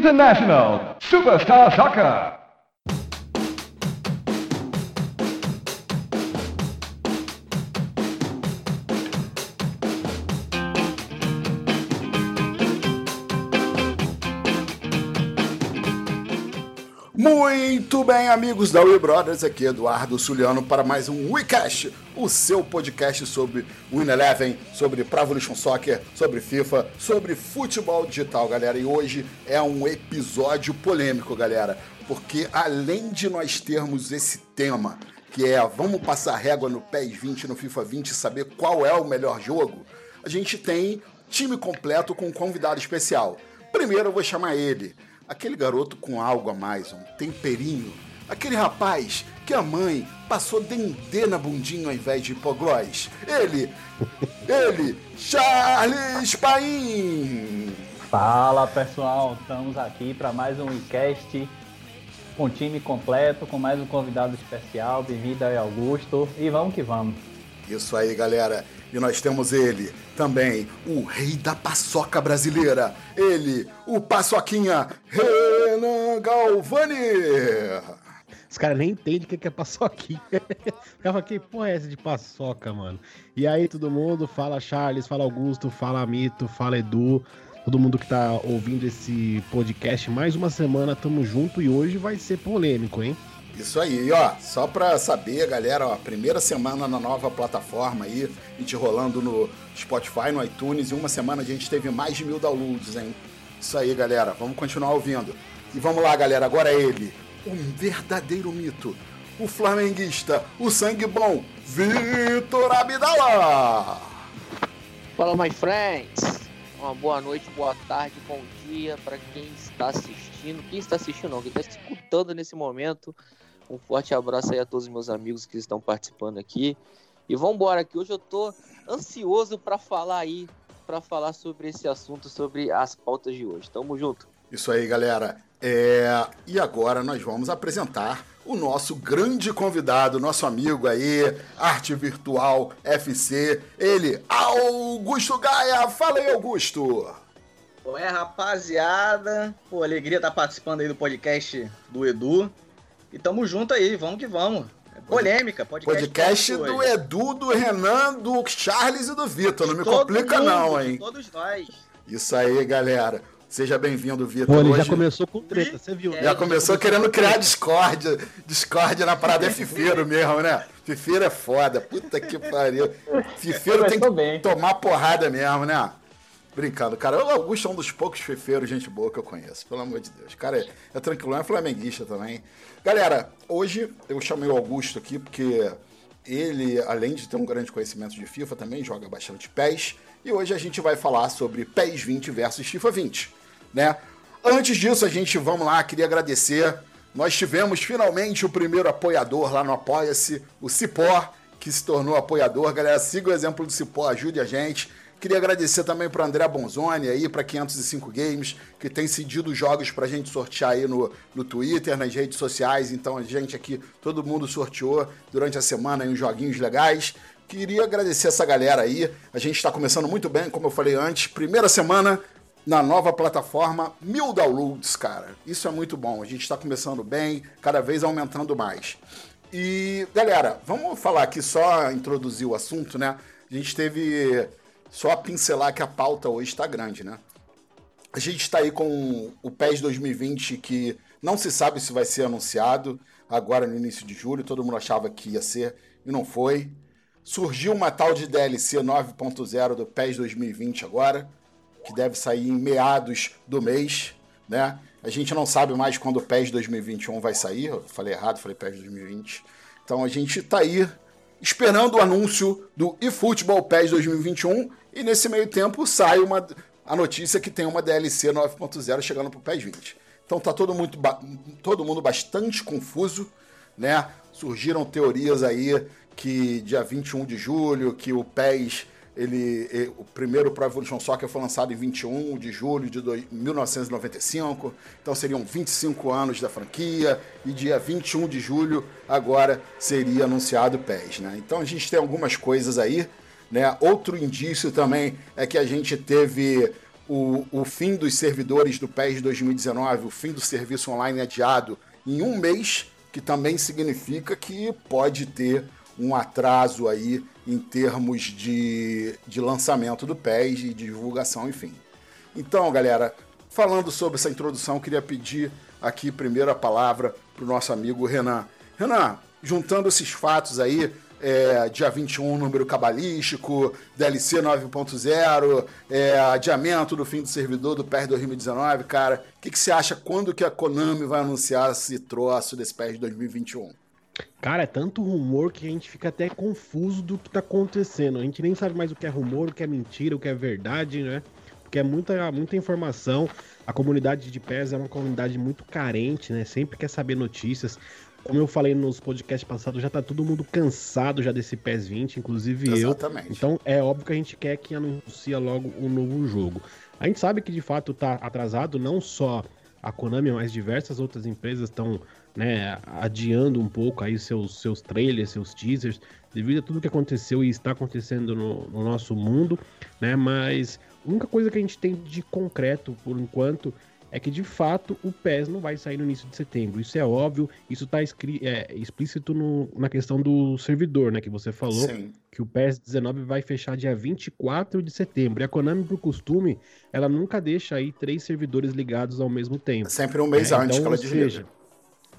International Superstar Soccer. Muito bem, amigos da We Brothers, aqui Eduardo Suliano para mais um WeCast, o seu podcast sobre Win Eleven, sobre Pro Evolution Soccer, sobre FIFA, sobre futebol digital, galera. E hoje é um episódio polêmico, galera, porque além de nós termos esse tema, que é vamos passar régua no PES 20 no FIFA 20 e saber qual é o melhor jogo, a gente tem time completo com um convidado especial. Primeiro eu vou chamar ele, aquele garoto com algo a mais, um temperinho, aquele rapaz que a mãe passou dendê na bundinha ao invés de hipoglós. Ele, ele, Charles Paim. Fala pessoal, estamos aqui para mais um WeCast com time completo, com mais um convidado especial. Bem-vindo aí, Augusto, e vamos que vamos. Isso aí, galera. E nós temos ele também, o rei da paçoca brasileira. Ele, o paçoquinha Renan Galvani. Os caras nem entendem o que é paçoquinha. Ficava que porra é essa de paçoca, mano? E aí, todo mundo, fala Charles, fala Augusto, fala Mito, fala Edu, todo mundo que tá ouvindo esse podcast. Mais uma semana, tamo junto e hoje vai ser polêmico, hein? Isso aí, ó, só pra saber, galera, ó, primeira semana na nova plataforma aí, a gente rolando no Spotify, no iTunes, e uma semana a gente teve mais de mil downloads, hein? Isso aí, galera, vamos continuar ouvindo. E vamos lá, galera, agora é ele, um verdadeiro mito, o flamenguista, o sangue bom, Vitor Abdala! Fala, my friends! Uma boa noite, boa tarde, bom dia para quem está assistindo. Quem está assistindo não, quem está escutando nesse momento. Um forte abraço aí a todos os meus amigos que estão participando aqui. E vamos embora, que hoje eu tô ansioso para falar aí, para falar sobre esse assunto, sobre as pautas de hoje. Tamo junto. Isso aí, galera. É... E agora nós vamos apresentar o nosso grande convidado, nosso amigo aí, Arte Virtual FC, ele, Augusto Gaia. Fala aí, Augusto. Ué, rapaziada. Pô, alegria estar participando aí do podcast do Edu. E tamo junto aí, vamos que vamos. É polêmica, podcast. Podcast do hoje. Edu, do Renan, do Charles e do Vitor. Não me Todo complica, mundo, não, hein? Todos nós. Isso aí, galera. Seja bem-vindo, Vitor. Pô, ele Hoje- já começou com treta, você viu? né? Já começou querendo criar discórdia. Discórdia na parada é fifeiro mesmo, né? Fifeiro é foda. Puta que pariu. Fifeiro tem que bem. tomar porrada mesmo, né? Brincando, cara. O Augusto é um dos poucos fifeiros, gente boa que eu conheço, pelo amor de Deus. Cara é, é tranquilo, é flamenguista também. Galera, hoje eu chamei o Augusto aqui porque ele, além de ter um grande conhecimento de FIFA, também joga bastante PES. E hoje a gente vai falar sobre PES 20 versus FIFA 20, né? Antes disso, a gente, vamos lá, queria agradecer. Nós tivemos finalmente o primeiro apoiador lá no Apoia-se, o Cipó, que se tornou apoiador. Galera, siga o exemplo do Cipó, ajude a gente. Queria agradecer também para André Bonzoni aí, para 505 Games, que tem cedido jogos para a gente sortear aí no, no Twitter, nas redes sociais. Então a gente aqui, todo mundo sorteou durante a semana aí uns joguinhos legais. Queria agradecer essa galera aí. A gente está começando muito bem, como eu falei antes. Primeira semana na nova plataforma, mil downloads, cara. Isso é muito bom. A gente está começando bem, cada vez aumentando mais. E, galera, vamos falar aqui só introduzir o assunto, né? A gente teve só pincelar que a pauta hoje está grande, né? A gente está aí com o PES 2020 que não se sabe se vai ser anunciado agora no início de julho. Todo mundo achava que ia ser e não foi. Surgiu uma tal de DLC 9.0 do PES 2020 agora, que deve sair em meados do mês, né? A gente não sabe mais quando o PES 2021 vai sair. Eu falei errado, falei PES 2020. Então a gente tá aí esperando o anúncio do eFootball PES 2021 e nesse meio tempo sai uma, a notícia que tem uma DLC 9.0 chegando pro PES 20. Então tá todo, muito, todo mundo bastante confuso, né? Surgiram teorias aí que dia 21 de julho, que o PES, ele, eh, o primeiro Pro Evolution Soccer foi lançado em 21 de julho de dois- 1995, então seriam 25 anos da franquia, e dia 21 de julho agora seria anunciado o PES, né? Então a gente tem algumas coisas aí, né? Outro indício também é que a gente teve o, o fim dos servidores do PES 2019, o fim do serviço online adiado em um mês, que também significa que pode ter um atraso aí em termos de, de lançamento do PES e de divulgação, enfim. Então, galera, falando sobre essa introdução, queria pedir aqui primeiro a palavra para o nosso amigo Renan. Renan, juntando esses fatos aí, é, dia 21, número cabalístico, DLC 9.0, é, adiamento do fim do servidor do PES 2019, cara. O que, que você acha quando que a Konami vai anunciar esse troço desse PES 2021? Cara, é tanto rumor que a gente fica até confuso do que tá acontecendo. A gente nem sabe mais o que é rumor, o que é mentira, o que é verdade, né? Porque é muita, muita informação. A comunidade de PES é uma comunidade muito carente, né? Sempre quer saber notícias. Como eu falei nos podcasts passados, já tá todo mundo cansado já desse PES 20, inclusive Exatamente. eu. Então é óbvio que a gente quer que anuncie logo um novo jogo. A gente sabe que de fato tá atrasado, não só a Konami, mas diversas outras empresas estão né, adiando um pouco aí seus, seus trailers, seus teasers, devido a tudo que aconteceu e está acontecendo no, no nosso mundo, né? Mas a única coisa que a gente tem de concreto por enquanto é que de fato o PES não vai sair no início de setembro. Isso é óbvio, isso está é, explícito no, na questão do servidor, né? Que você falou Sim. que o PES 19 vai fechar dia 24 de setembro. E a Konami, por costume, ela nunca deixa aí três servidores ligados ao mesmo tempo. Sempre um mês é, antes então, que ela desliga.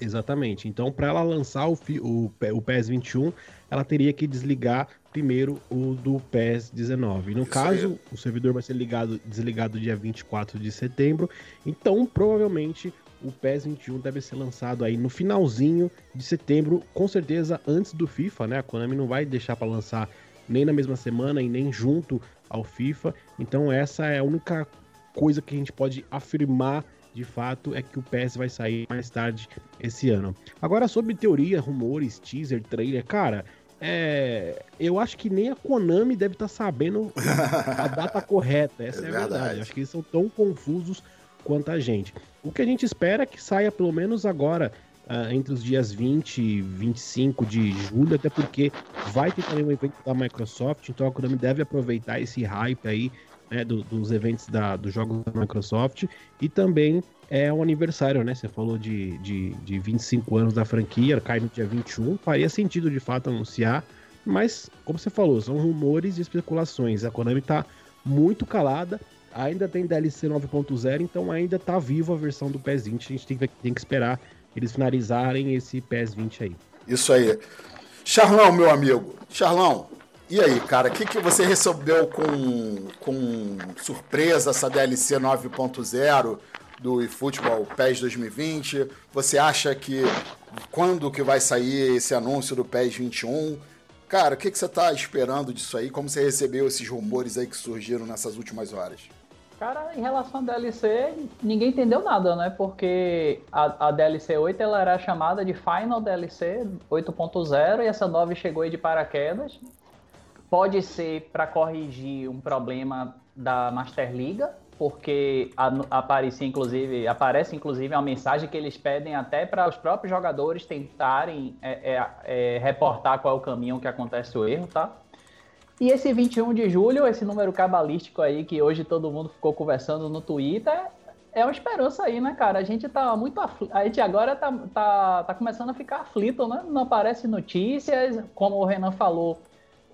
Exatamente. Então, para ela lançar o, o, o PES 21, ela teria que desligar primeiro o do PES 19. No Isso caso, o servidor vai ser ligado, desligado dia 24 de setembro. Então, provavelmente, o PES 21 deve ser lançado aí no finalzinho de setembro, com certeza antes do FIFA, né? A Konami não vai deixar para lançar nem na mesma semana e nem junto ao FIFA. Então, essa é a única coisa que a gente pode afirmar de fato é que o PS vai sair mais tarde esse ano. Agora, sobre teoria, rumores, teaser, trailer, cara, é, eu acho que nem a Konami deve estar tá sabendo a data correta. Essa é, é a verdade. verdade. Acho que eles são tão confusos quanto a gente. O que a gente espera é que saia pelo menos agora, uh, entre os dias 20 e 25 de julho, até porque vai ter também um evento da Microsoft, então a Konami deve aproveitar esse hype aí né, do, dos eventos da, dos jogos da Microsoft e também é um aniversário, né? Você falou de, de, de 25 anos da franquia, cai no dia 21, faria sentido de fato anunciar, mas como você falou, são rumores e especulações. A Konami tá muito calada, ainda tem DLC 9.0, então ainda tá viva a versão do PES 20, a gente tem que, tem que esperar eles finalizarem esse PES 20 aí. Isso aí. Charlão, meu amigo. Charlão, e aí, cara, o que, que você recebeu com, com surpresa essa DLC 9.0 do eFootball PES 2020? Você acha que quando que vai sair esse anúncio do PES 21? Cara, o que, que você tá esperando disso aí? Como você recebeu esses rumores aí que surgiram nessas últimas horas? Cara, em relação à DLC, ninguém entendeu nada, né? Porque a, a DLC 8 ela era chamada de Final DLC 8.0 e essa 9 chegou aí de paraquedas. Pode ser para corrigir um problema da Master Liga, porque aparece inclusive, aparece inclusive uma mensagem que eles pedem até para os próprios jogadores tentarem é, é, é, reportar qual é o caminho que acontece o erro, tá? E esse 21 de julho, esse número cabalístico aí que hoje todo mundo ficou conversando no Twitter, é uma esperança aí, né, cara? A gente tá muito aflito. A gente agora tá, tá, tá começando a ficar aflito, né? Não aparece notícias, como o Renan falou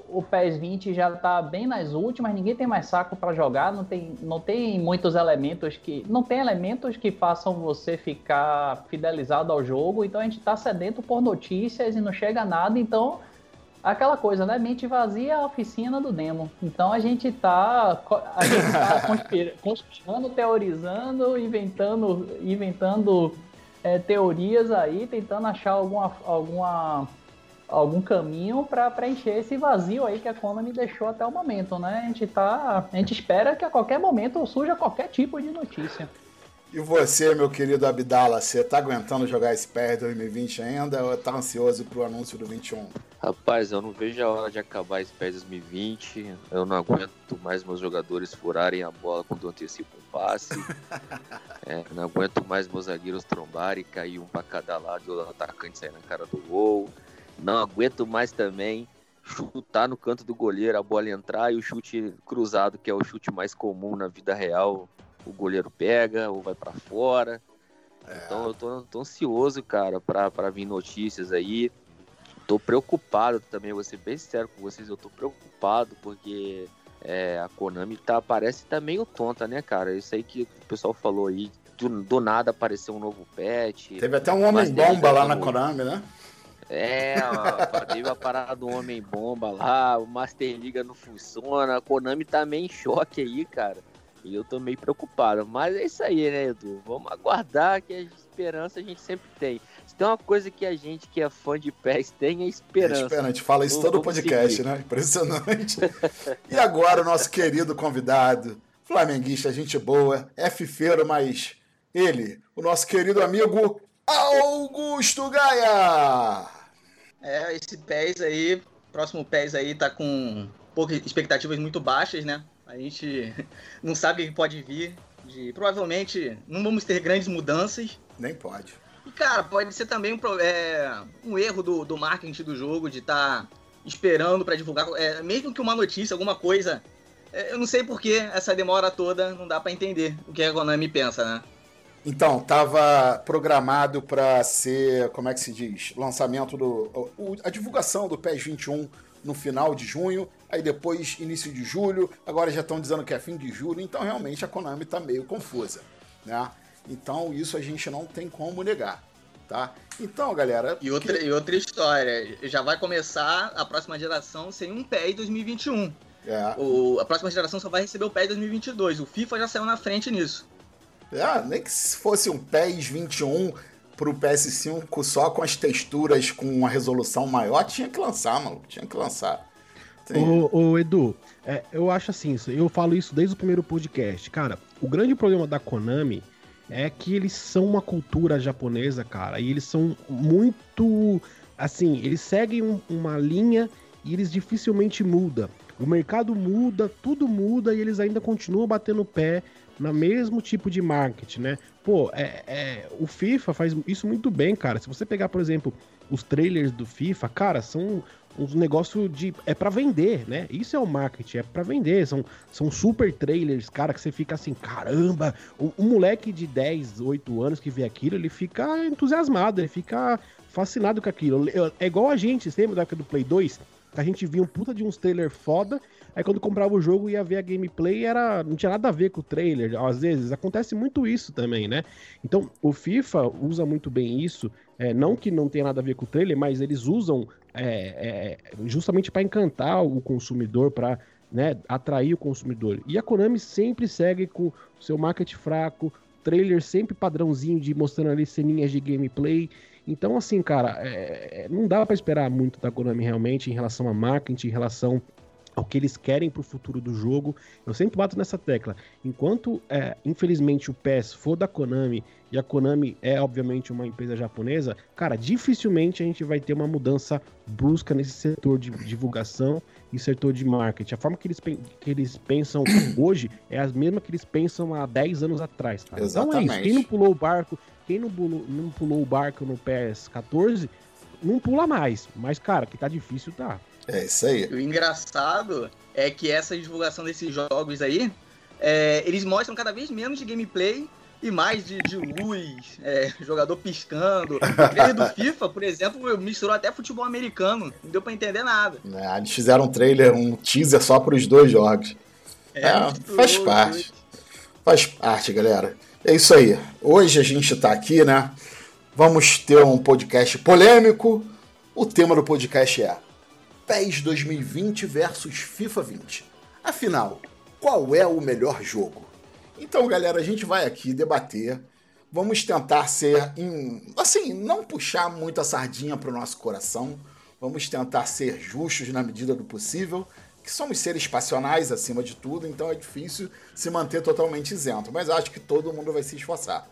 o PES 20 já está bem nas últimas, ninguém tem mais saco para jogar, não tem, não tem muitos elementos que. Não tem elementos que façam você ficar fidelizado ao jogo, então a gente está sedento por notícias e não chega nada, então. Aquela coisa, né? Mente vazia é a oficina do demo. Então a gente está a gente tá conspirando, teorizando, inventando, inventando é, teorias aí, tentando achar alguma, alguma algum caminho para preencher esse vazio aí que a Konami deixou até o momento, né? A gente tá, a gente espera que a qualquer momento surja qualquer tipo de notícia. E você, meu querido Abdala, você tá aguentando jogar esse PES 2020 ainda ou tá ansioso pro anúncio do 21? Rapaz, eu não vejo a hora de acabar esse PES 2020. Eu não aguento mais meus jogadores furarem a bola quando antecipam um passe. é, não aguento mais meus zagueiros trombarem, cair um pra cada lado e o atacante sair na cara do gol. Não aguento mais também chutar no canto do goleiro, a bola entrar e o chute cruzado, que é o chute mais comum na vida real, o goleiro pega ou vai para fora. É. Então eu tô, tô, ansioso, cara, para vir notícias aí. Tô preocupado também, vou ser bem sincero com vocês, eu tô preocupado porque é, a Konami tá, parece tá meio tonta, né, cara? Isso aí que o pessoal falou aí, do, do nada apareceu um novo patch. Teve até um homem-bomba lá na Konami, né? É, ó, teve a parada do Homem-Bomba lá, o Master Liga não funciona, a Konami tá meio em choque aí, cara. E eu tô meio preocupado. Mas é isso aí, né, Edu? Vamos aguardar que a esperança a gente sempre tem. Se tem uma coisa que a gente que é fã de PES tem, é esperança. É esperança, a gente fala isso todo o podcast, seguir. né? Impressionante. e agora o nosso querido convidado, flamenguista, gente boa, é fifeiro, mas ele, o nosso querido amigo Augusto Gaia! É, esse PES aí, próximo PES aí tá com poucas expectativas muito baixas, né? A gente não sabe o que pode vir. De, provavelmente não vamos ter grandes mudanças. Nem pode. E, cara, pode ser também um, é, um erro do, do marketing do jogo, de estar tá esperando para divulgar. É, mesmo que uma notícia, alguma coisa. É, eu não sei por que essa demora toda, não dá para entender o que a Konami pensa, né? Então, estava programado para ser, como é que se diz? Lançamento do. A divulgação do PES 21 no final de junho, aí depois início de julho, agora já estão dizendo que é fim de julho, então realmente a Konami está meio confusa, né? Então isso a gente não tem como negar, tá? Então, galera... E outra, que... e outra história, já vai começar a próxima geração sem um PES 2021. É. O, a próxima geração só vai receber o PES 2022, o FIFA já saiu na frente nisso. É, nem que se fosse um PES 21 pro PS5 só com as texturas com uma resolução maior, tinha que lançar, mano. Tinha que lançar. Ô, ô, Edu, é, eu acho assim, eu falo isso desde o primeiro podcast. Cara, o grande problema da Konami é que eles são uma cultura japonesa, cara, e eles são muito. Assim, eles seguem um, uma linha e eles dificilmente mudam. O mercado muda, tudo muda e eles ainda continuam batendo o pé no mesmo tipo de marketing, né? Pô, é, é, o FIFA faz isso muito bem, cara. Se você pegar, por exemplo, os trailers do FIFA, cara, são uns negócio de. É para vender, né? Isso é o marketing, é para vender. São, são super trailers, cara, que você fica assim, caramba. O, o, moleque de 10, 8 anos que vê aquilo, ele fica entusiasmado, ele fica fascinado com aquilo. É igual a gente, sempre da época do Play 2, que a gente via um puta de uns trailer foda Aí quando comprava o jogo ia ver a gameplay, era não tinha nada a ver com o trailer. Às vezes acontece muito isso também, né? Então o FIFA usa muito bem isso. É, não que não tenha nada a ver com o trailer, mas eles usam é, é, justamente para encantar o consumidor, para né, atrair o consumidor. E a Konami sempre segue com seu marketing fraco, trailer sempre padrãozinho de mostrando ali ceninhas de gameplay. Então, assim, cara, é, é não dá para esperar muito da Konami realmente em relação a marketing, em relação ao que eles querem para o futuro do jogo. Eu sempre bato nessa tecla. Enquanto, é, infelizmente, o PES for da Konami e a Konami é, obviamente, uma empresa japonesa, cara, dificilmente a gente vai ter uma mudança brusca nesse setor de divulgação e setor de marketing. A forma que eles, que eles pensam hoje é a mesma que eles pensam há 10 anos atrás, cara. Exatamente. Então é isso. Quem não pulou o barco, quem não pulou, não pulou o barco no PES 14, não pula mais. Mas, cara, que tá difícil, tá. É isso aí. O engraçado é que essa divulgação desses jogos aí, é, eles mostram cada vez menos de gameplay e mais de, de luz, é, jogador piscando. O trailer do FIFA, por exemplo, misturou até futebol americano. Não deu pra entender nada. É, eles fizeram um trailer, um teaser só para os dois jogos. É, é faz parte. Faz parte, galera. É isso aí. Hoje a gente tá aqui, né? Vamos ter um podcast polêmico. O tema do podcast é PES 2020 versus FIFA 20. Afinal, qual é o melhor jogo? Então, galera, a gente vai aqui debater. Vamos tentar ser, assim, não puxar muita sardinha para o nosso coração. Vamos tentar ser justos na medida do possível, que somos seres passionais acima de tudo, então é difícil se manter totalmente isento. Mas acho que todo mundo vai se esforçar.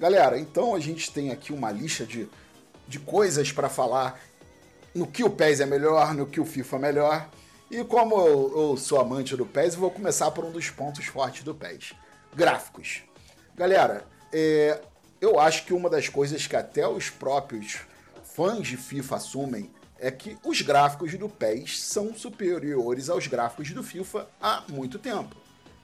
Galera, então a gente tem aqui uma lista de, de coisas para falar no que o PES é melhor, no que o FIFA é melhor. E como eu, eu sou amante do PES, vou começar por um dos pontos fortes do PES: gráficos. Galera, é, eu acho que uma das coisas que até os próprios fãs de FIFA assumem é que os gráficos do PES são superiores aos gráficos do FIFA há muito tempo.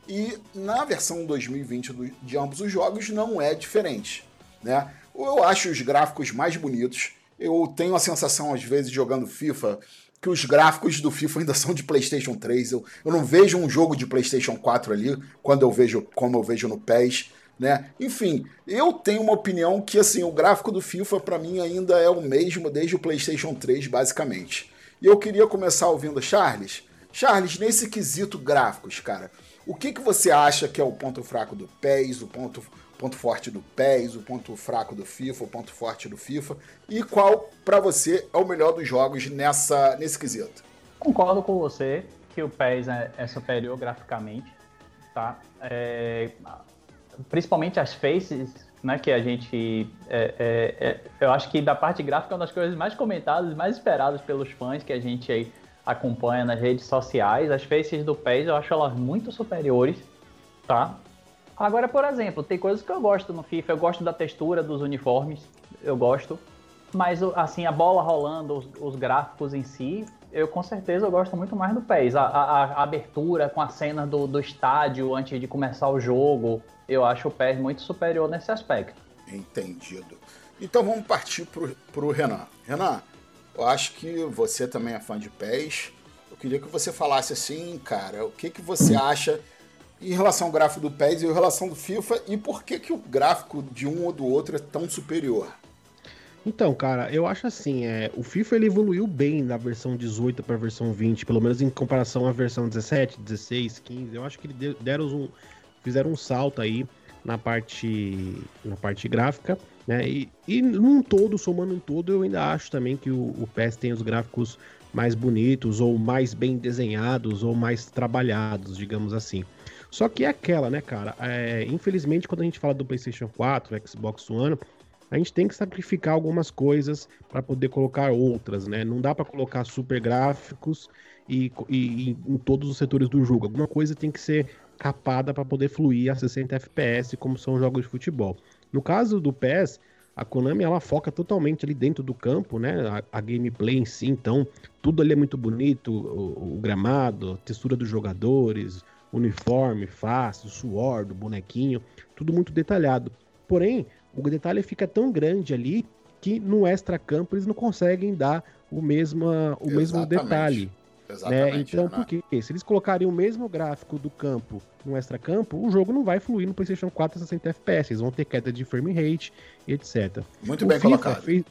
E na versão 2020 do, de ambos os jogos não é diferente. Né? Eu acho os gráficos mais bonitos. Eu tenho a sensação, às vezes, jogando FIFA, que os gráficos do FIFA ainda são de PlayStation 3. Eu, eu não vejo um jogo de PlayStation 4 ali, quando eu vejo como eu vejo no PES. Né? Enfim, eu tenho uma opinião que assim, o gráfico do FIFA para mim ainda é o mesmo desde o PlayStation 3, basicamente. E eu queria começar ouvindo Charles. Charles, nesse quesito gráficos, cara, o que, que você acha que é o ponto fraco do PES, o ponto ponto forte do PES, o ponto fraco do FIFA, o ponto forte do FIFA, e qual para você é o melhor dos jogos nessa nesse quesito? Concordo com você que o PES é, é superior graficamente, tá? É, principalmente as faces, né? Que a gente, é, é, é, eu acho que da parte gráfica é uma das coisas mais comentadas, mais esperadas pelos fãs que a gente acompanha nas redes sociais. As faces do PES eu acho elas muito superiores, tá? Agora, por exemplo, tem coisas que eu gosto no FIFA. Eu gosto da textura dos uniformes, eu gosto. Mas, assim, a bola rolando, os, os gráficos em si, eu com certeza eu gosto muito mais do PES. A, a, a abertura com a cena do, do estádio antes de começar o jogo, eu acho o PES muito superior nesse aspecto. Entendido. Então vamos partir pro, pro Renan. Renan, eu acho que você também é fã de PES. Eu queria que você falasse assim, cara, o que, que você acha em relação ao gráfico do PES e em relação do FIFA e por que, que o gráfico de um ou do outro é tão superior? Então, cara, eu acho assim, é, o FIFA ele evoluiu bem da versão 18 para a versão 20, pelo menos em comparação à versão 17, 16, 15. Eu acho que eles deram um, fizeram um salto aí na parte na parte gráfica, né? E, e num todo, somando um todo, eu ainda acho também que o, o PES tem os gráficos mais bonitos ou mais bem desenhados ou mais trabalhados, digamos assim. Só que é aquela, né, cara? É, infelizmente, quando a gente fala do PlayStation 4, Xbox One, a gente tem que sacrificar algumas coisas para poder colocar outras, né? Não dá para colocar super gráficos e, e, e, em todos os setores do jogo. Alguma coisa tem que ser capada para poder fluir a 60 FPS, como são jogos de futebol. No caso do PES, a Konami ela foca totalmente ali dentro do campo, né? A, a gameplay em si, então tudo ali é muito bonito, o, o gramado, a textura dos jogadores, uniforme, face, suor do bonequinho, tudo muito detalhado. Porém, o detalhe fica tão grande ali que no extra-campo eles não conseguem dar o mesmo, o mesmo detalhe. Né? Então, né? por quê? Se eles colocarem o mesmo gráfico do campo no extra-campo, o jogo não vai fluir no PlayStation 4 a 60 FPS. Eles vão ter queda de frame rate, etc. Muito o bem FIFA colocado. Fez,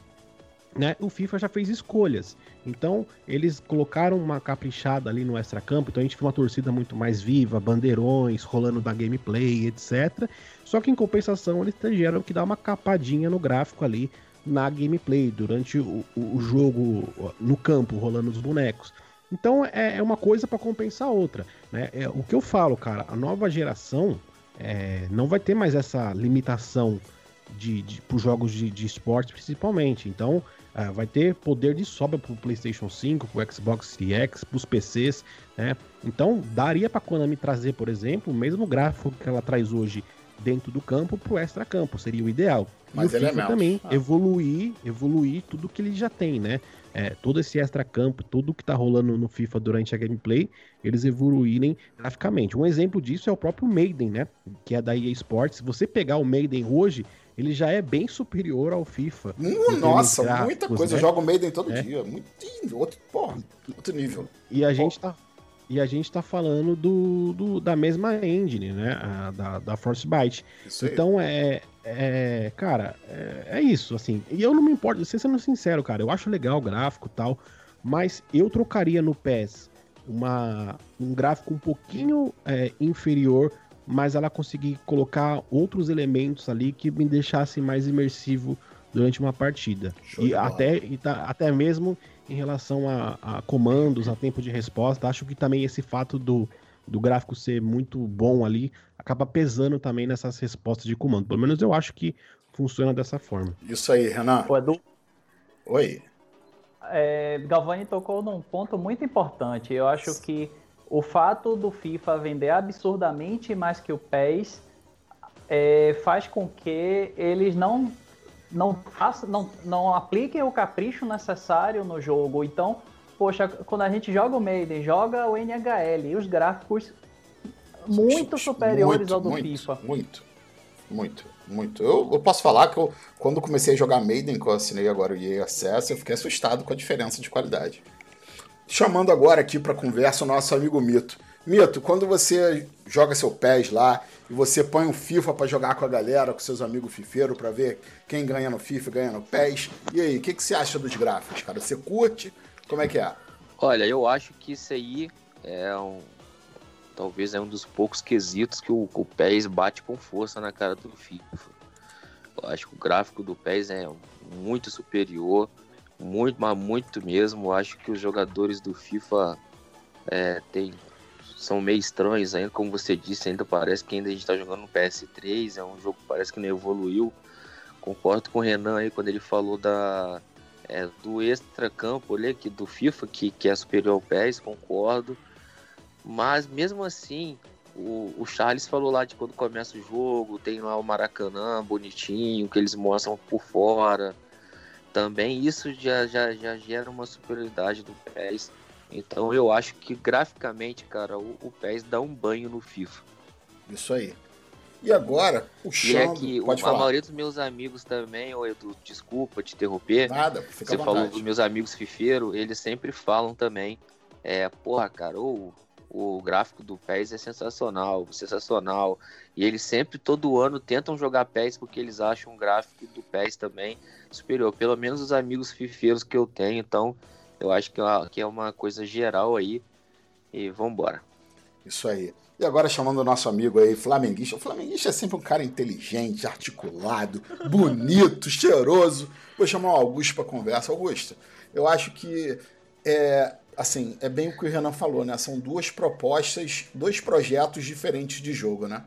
né, o FIFA já fez escolhas. Então, eles colocaram uma caprichada ali no extra-campo, então a gente viu uma torcida muito mais viva, bandeirões rolando da gameplay, etc. Só que em compensação, eles tiveram que dar uma capadinha no gráfico ali na gameplay, durante o, o jogo no campo, rolando os bonecos. Então é, é uma coisa para compensar a outra. Né? É, o que eu falo, cara, a nova geração é, não vai ter mais essa limitação de, de, os jogos de, de esporte, principalmente. Então, uh, vai ter poder de sobra para o PlayStation 5, para o Xbox Series X, para os PCs. Né? Então, daria para a Konami trazer, por exemplo, o mesmo gráfico que ela traz hoje dentro do campo para o extra campo, seria o ideal. Mas e o FIFA também ah. evoluir, evoluir tudo que ele já tem, né? É, todo esse extra campo, tudo que tá rolando no FIFA durante a gameplay, eles evoluírem graficamente. Um exemplo disso é o próprio Maiden, né? Que é da EA Sports. Se você pegar o Maiden hoje, ele já é bem superior ao FIFA. Hum, nossa, gráficos, muita coisa. Né? Eu jogo Maiden todo é. dia. Muito outro, porra, outro nível. E a gente tá. E a gente tá falando do, do da mesma engine, né? A, da, da Frostbite. Então é, é. Cara, é, é, isso, assim. E eu não me importo, sendo sincero, cara. Eu acho legal o gráfico e tal. Mas eu trocaria no PES uma, um gráfico um pouquinho é, inferior mas ela conseguir colocar outros elementos ali que me deixassem mais imersivo durante uma partida. Show e até, e tá, até mesmo em relação a, a, comandos, a tempo de resposta, acho que também esse fato do, do gráfico ser muito bom ali acaba pesando também nessas respostas de comando. Pelo menos eu acho que funciona dessa forma. Isso aí, Renan. O Edu... Oi. É, Galvani tocou num ponto muito importante. Eu acho que o fato do FIFA vender absurdamente mais que o PES é, faz com que eles não não, não, não apliquem o capricho necessário no jogo. Então, poxa, quando a gente joga o Maiden, joga o NHL e os gráficos muito superiores muito, ao do muito, FIFA. Muito, muito, muito. Eu, eu posso falar que eu, quando comecei a jogar Maiden, que eu assinei agora o EA Access, eu fiquei assustado com a diferença de qualidade. Chamando agora aqui para conversa o nosso amigo Mito. Mito, quando você joga seu PES lá e você põe um FIFA para jogar com a galera, com seus amigos fifeiros, para ver quem ganha no FIFA ganha no PES, e aí, o que, que você acha dos gráficos, cara? Você curte? Como é que é? Olha, eu acho que isso aí é um. Talvez é um dos poucos quesitos que o, o PES bate com força na cara do FIFA. Eu acho que o gráfico do PES é muito superior, muito, mas muito mesmo. Acho que os jogadores do FIFA é, tem, são meio estranhos ainda, como você disse, ainda parece que ainda a gente está jogando no PS3, é um jogo que parece que não evoluiu. Concordo com o Renan aí quando ele falou da, é, do extra-campo ali, que, do FIFA, que, que é superior ao PES, concordo. Mas mesmo assim, o, o, Charles falou lá de quando começa o jogo, tem lá o Maracanã bonitinho, que eles mostram por fora. Também isso já, já, já gera uma superioridade do PES. Então eu acho que graficamente, cara, o, o PES dá um banho no FIFA. Isso aí. E agora, puxando. E é que pode a falar. maioria dos meus amigos também, ô Edu, desculpa te interromper. Nada, fica Você falou dos meus amigos fifeiros, eles sempre falam também. É, porra, cara, o, o gráfico do PES é sensacional, sensacional. E eles sempre, todo ano, tentam jogar PES porque eles acham o gráfico do PES também superior. Pelo menos os amigos fifeiros que eu tenho, então eu acho que é uma, que é uma coisa geral aí. E vambora. Isso aí. E agora chamando o nosso amigo aí, flamenguista. O flamenguista é sempre um cara inteligente, articulado, bonito, cheiroso. Vou chamar o Augusto para conversa. Augusto, eu acho que é assim, é bem o que o Renan falou, né? São duas propostas, dois projetos diferentes de jogo, né?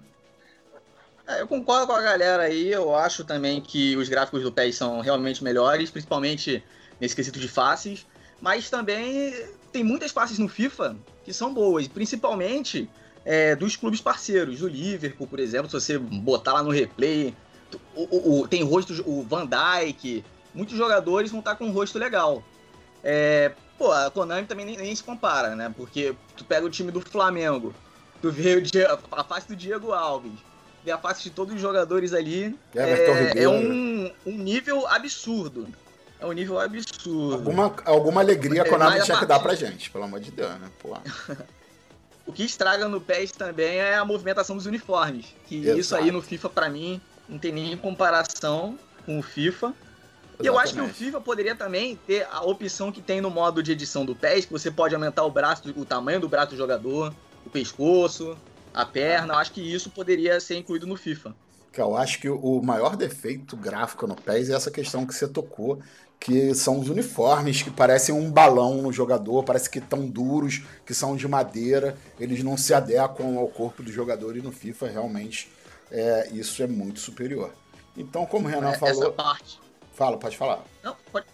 É, eu concordo com a galera aí. Eu acho também que os gráficos do PES são realmente melhores, principalmente nesse quesito de faces. Mas também tem muitas faces no FIFA que são boas, principalmente é, dos clubes parceiros, do Liverpool, por exemplo. Se você botar lá no replay, o, o, o, tem rosto, o Van Dijk, muitos jogadores vão estar com um rosto legal. É, pô, a Konami também nem, nem, se compara, né? Porque tu pega o time do Flamengo, tu vê o, a face do Diego Alves, vê a face de todos os jogadores ali. É, é um, um nível absurdo. É um nível absurdo. Alguma, alguma alegria a Konami tinha que dar pra gente, pelo amor de Deus, né? Pô. o que estraga no PES também é a movimentação dos uniformes. Que Exato. isso aí no FIFA, para mim, não tem nem comparação com o FIFA. E eu acho que o FIFA poderia também ter a opção que tem no modo de edição do PES, que você pode aumentar o braço, o tamanho do braço do jogador, o pescoço, a perna. Eu acho que isso poderia ser incluído no FIFA. Eu acho que o maior defeito gráfico no PES é essa questão que você tocou, que são os uniformes que parecem um balão no jogador, parece que estão duros, que são de madeira, eles não se adequam ao corpo do jogador e no FIFA realmente é, isso é muito superior. Então, como o Renan é, falou. Essa parte. Fala, pode falar. Não, pode...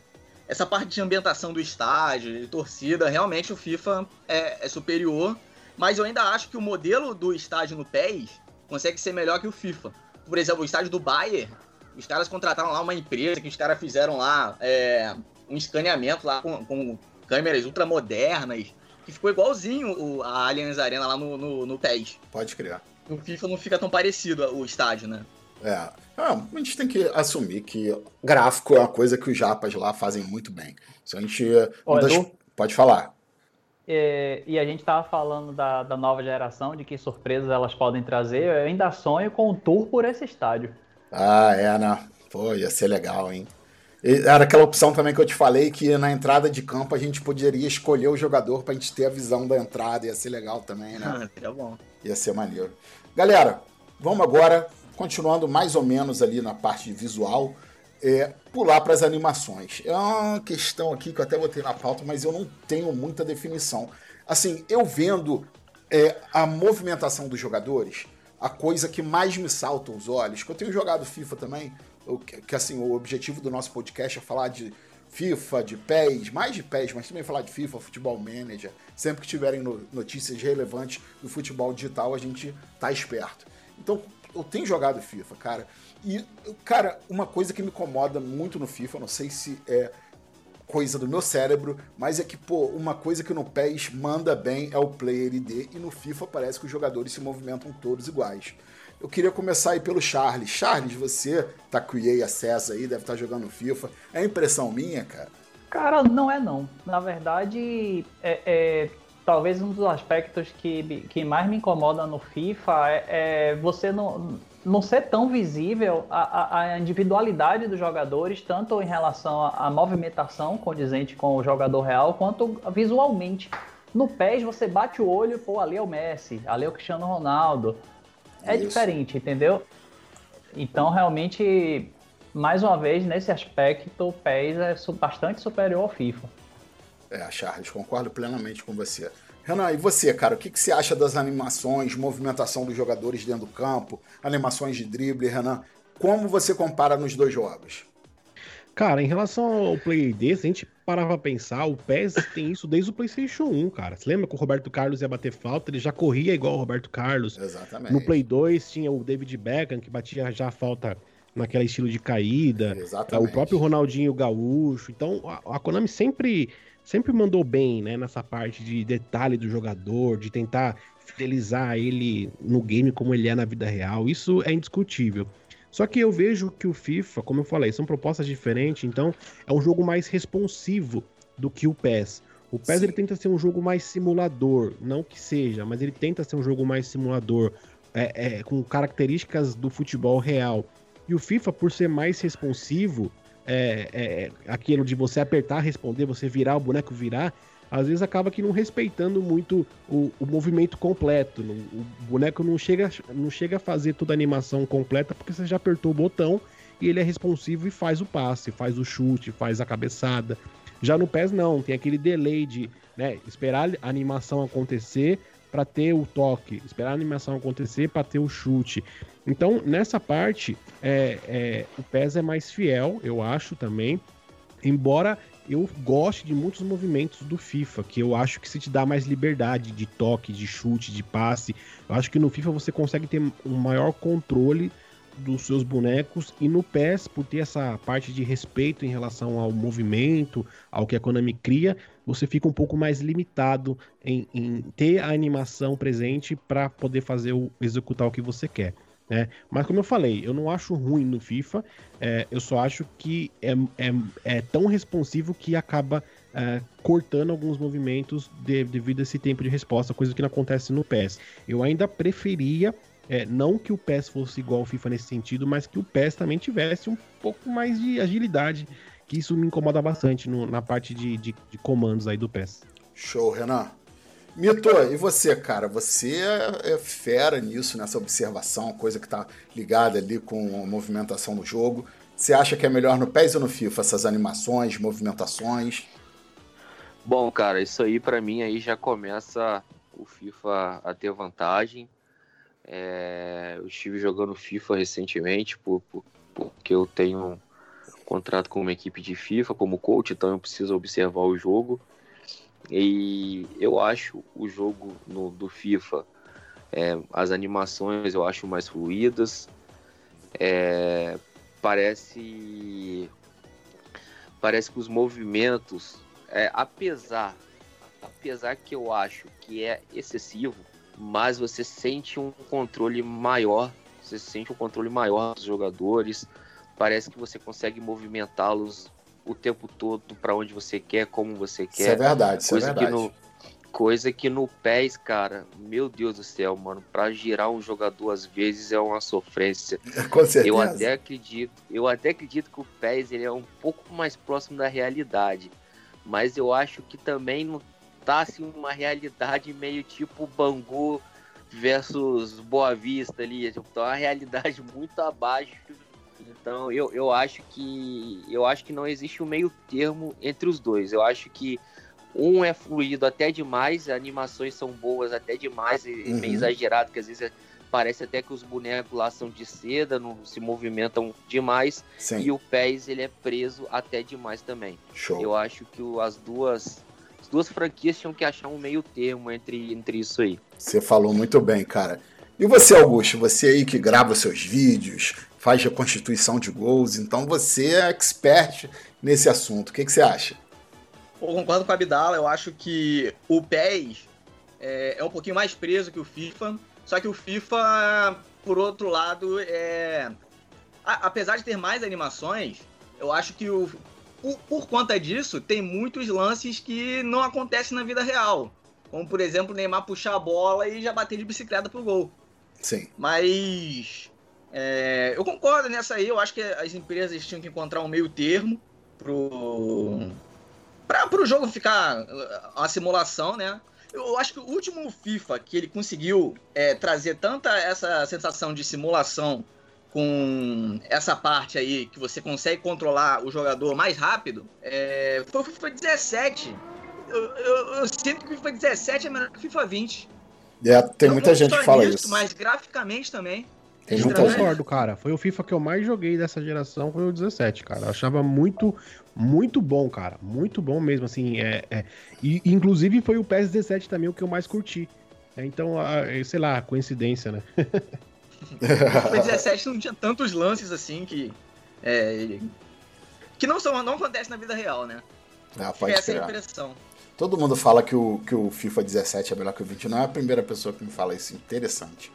Essa parte de ambientação do estádio, de torcida, realmente o FIFA é, é superior, mas eu ainda acho que o modelo do estádio no PES consegue ser melhor que o FIFA. Por exemplo, o estádio do Bayern os caras contrataram lá uma empresa que os caras fizeram lá é, um escaneamento lá com, com câmeras ultramodernas, que ficou igualzinho o, a Allianz Arena lá no, no, no PES. Pode criar. No FIFA não fica tão parecido o estádio, né? É. Ah, a gente tem que assumir que gráfico é uma coisa que os japas lá fazem muito bem. Se a gente. Olha, das... Pode falar. É, e a gente estava falando da, da nova geração, de que surpresas elas podem trazer. Eu ainda sonho com um tour por esse estádio. Ah, é, né? Pô, ia ser legal, hein? Era aquela opção também que eu te falei que na entrada de campo a gente poderia escolher o jogador pra gente ter a visão da entrada. Ia ser legal também, né? tá bom. Ia ser maneiro. Galera, vamos agora, continuando mais ou menos ali na parte visual, é, pular para as animações. É uma questão aqui que eu até botei na pauta, mas eu não tenho muita definição. Assim, eu vendo é, a movimentação dos jogadores a coisa que mais me salta aos olhos, que eu tenho jogado FIFA também, que, que assim, o objetivo do nosso podcast é falar de FIFA, de PES, mais de PES, mas também falar de FIFA, Futebol Manager. Sempre que tiverem no, notícias relevantes do futebol digital, a gente tá esperto. Então, eu tenho jogado FIFA, cara. E, cara, uma coisa que me incomoda muito no FIFA, não sei se é coisa do meu cérebro, mas é que, pô, uma coisa que no PES manda bem é o Player ID e no FIFA parece que os jogadores se movimentam todos iguais. Eu queria começar aí pelo Charles. Charles, você tá com EA Access aí, deve estar tá jogando FIFA. É impressão minha, cara? Cara, não é não. Na verdade, é, é talvez um dos aspectos que, que mais me incomoda no FIFA é, é você não, não ser tão visível a, a, individualidade dos jogadores, tanto em relação à movimentação condizente com o jogador real, quanto visualmente. No PES você bate o olho, pô, ali é o Messi, ali é o Cristiano Ronaldo. É Isso. diferente, entendeu? Então, realmente, mais uma vez, nesse aspecto, o PES é bastante superior ao FIFA. É, Charles, concordo plenamente com você. Renan, e você, cara, o que, que você acha das animações, movimentação dos jogadores dentro do campo, animações de drible, Renan? Como você compara nos dois jogos? Cara, em relação ao Play ID, se a gente parar pra pensar, o PES tem isso desde o PlayStation 1, cara. Você lembra que o Roberto Carlos ia bater falta? Ele já corria igual o Roberto Carlos. Exatamente. No Play 2 tinha o David Beckham, que batia já a falta naquele estilo de caída. Exatamente. O próprio Ronaldinho Gaúcho. Então, a, a Konami sempre sempre mandou bem, né, nessa parte de detalhe do jogador, de tentar fidelizar ele no game como ele é na vida real. Isso é indiscutível. Só que eu vejo que o FIFA, como eu falei, são propostas diferentes, então é um jogo mais responsivo do que o PES. O PES ele tenta ser um jogo mais simulador, não que seja, mas ele tenta ser um jogo mais simulador, é, é, com características do futebol real. E o FIFA, por ser mais responsivo, é, é, aquilo de você apertar, responder, você virar, o boneco virar, às vezes acaba que não respeitando muito o, o movimento completo. o boneco não chega, não chega a fazer toda a animação completa porque você já apertou o botão e ele é responsivo e faz o passe, faz o chute, faz a cabeçada. Já no PES não, tem aquele delay de né, esperar a animação acontecer para ter o toque, esperar a animação acontecer para ter o chute. Então, nessa parte, é, é, o PES é mais fiel, eu acho também. Embora eu goste de muitos movimentos do FIFA, que eu acho que se te dá mais liberdade de toque, de chute, de passe. Eu acho que no FIFA você consegue ter um maior controle dos seus bonecos e no PES, por ter essa parte de respeito em relação ao movimento, ao que a Konami cria, você fica um pouco mais limitado em, em ter a animação presente para poder fazer o executar o que você quer. Né? Mas como eu falei, eu não acho ruim no FIFA, é, eu só acho que é, é, é tão responsivo que acaba é, cortando alguns movimentos de, devido a esse tempo de resposta, coisa que não acontece no PES. Eu ainda preferia, é, não que o PES fosse igual ao FIFA nesse sentido, mas que o PES também tivesse um pouco mais de agilidade, que isso me incomoda bastante no, na parte de, de, de comandos aí do PES. Show, Renan. Mito, e você, cara? Você é fera nisso, nessa observação, coisa que tá ligada ali com a movimentação do jogo. Você acha que é melhor no PES ou no FIFA, essas animações, movimentações? Bom, cara, isso aí para mim aí já começa o FIFA a ter vantagem. É, eu estive jogando FIFA recentemente por, por, porque eu tenho contrato com uma equipe de FIFA como coach, então eu preciso observar o jogo. E eu acho o jogo no, do FIFA, é, as animações eu acho mais fluídas. É, parece parece que os movimentos, é, apesar apesar que eu acho que é excessivo, mas você sente um controle maior, você sente um controle maior dos jogadores. Parece que você consegue movimentá-los o tempo todo para onde você quer, como você quer. Isso é verdade, isso é coisa é verdade. Que no, coisa que no PES, cara, meu Deus do céu, mano, para girar um jogador às vezes é uma sofrência. Com certeza. Eu até acredito, eu até acredito que o PES ele é um pouco mais próximo da realidade, mas eu acho que também não tá assim uma realidade meio tipo Bangu versus Boa Vista ali, tipo, tá uma realidade muito abaixo então eu, eu acho que eu acho que não existe um meio termo entre os dois. Eu acho que um é fluido até demais, as animações são boas até demais, uhum. meio exagerado, que às vezes parece até que os bonecos lá são de seda, não se movimentam demais. Sim. E o PES ele é preso até demais também. Show. Eu acho que as duas as duas franquias tinham que achar um meio termo entre, entre isso aí. Você falou muito bem, cara. E você, Augusto, você aí que grava seus vídeos, faz reconstituição de gols, então você é expert nesse assunto. O que, que você acha? Eu concordo com a Abdala, eu acho que o PES é, é, um pouquinho mais preso que o FIFA, só que o FIFA, por outro lado, é. A, apesar de ter mais animações, eu acho que o, por, por, conta disso, tem muitos lances que não acontecem na vida real. Como, por exemplo, o Neymar puxar a bola e já bater de bicicleta pro gol. Sim. Mas. É, eu concordo nessa aí, eu acho que as empresas tinham que encontrar um meio termo pro. Para o jogo ficar uma simulação, né? Eu acho que o último FIFA que ele conseguiu é, trazer tanta essa sensação de simulação com essa parte aí que você consegue controlar o jogador mais rápido é, foi o FIFA 17. Eu, eu, eu, sinto que o FIFA 17 é melhor que o FIFA 20. É, tem muita gente que fala isso. Mas graficamente também. Tem eu concordo, cara. Foi o FIFA que eu mais joguei dessa geração, foi o 17, cara. Eu achava muito, muito bom, cara. Muito bom mesmo, assim. É, é... E, inclusive foi o PS 17 também o que eu mais curti. É, então, sei lá, coincidência, né? o PS 17 não tinha tantos lances assim que. É, que não, são, não acontece na vida real, né? Ah, pode essa é a impressão. Todo mundo fala que o, que o FIFA 17 é melhor que o 20. Não é a primeira pessoa que me fala isso. Interessante.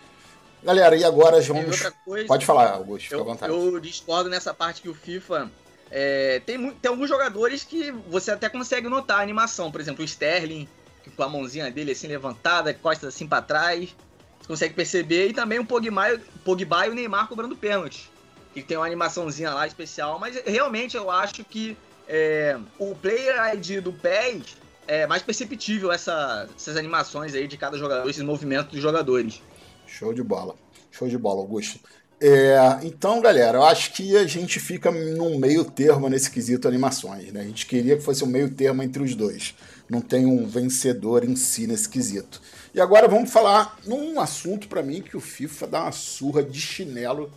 Galera, e agora vamos. Coisa, Pode falar, Augusto, fica eu, à vontade. Eu discordo nessa parte que o FIFA. É, tem, tem alguns jogadores que você até consegue notar a animação. Por exemplo, o Sterling, com a mãozinha dele assim levantada, costas assim para trás. Você consegue perceber. E também o Pogba, Pogba e o Neymar cobrando pênalti. Que tem uma animaçãozinha lá especial. Mas realmente eu acho que é, o Player ID do PES é mais perceptível essa, essas animações aí de cada jogador, esses movimentos dos jogadores. Show de bola. Show de bola, Augusto. É, então, galera, eu acho que a gente fica num meio termo nesse quesito animações, né? A gente queria que fosse um meio termo entre os dois. Não tem um vencedor em si nesse quesito. E agora vamos falar num assunto para mim que o FIFA dá uma surra de chinelo,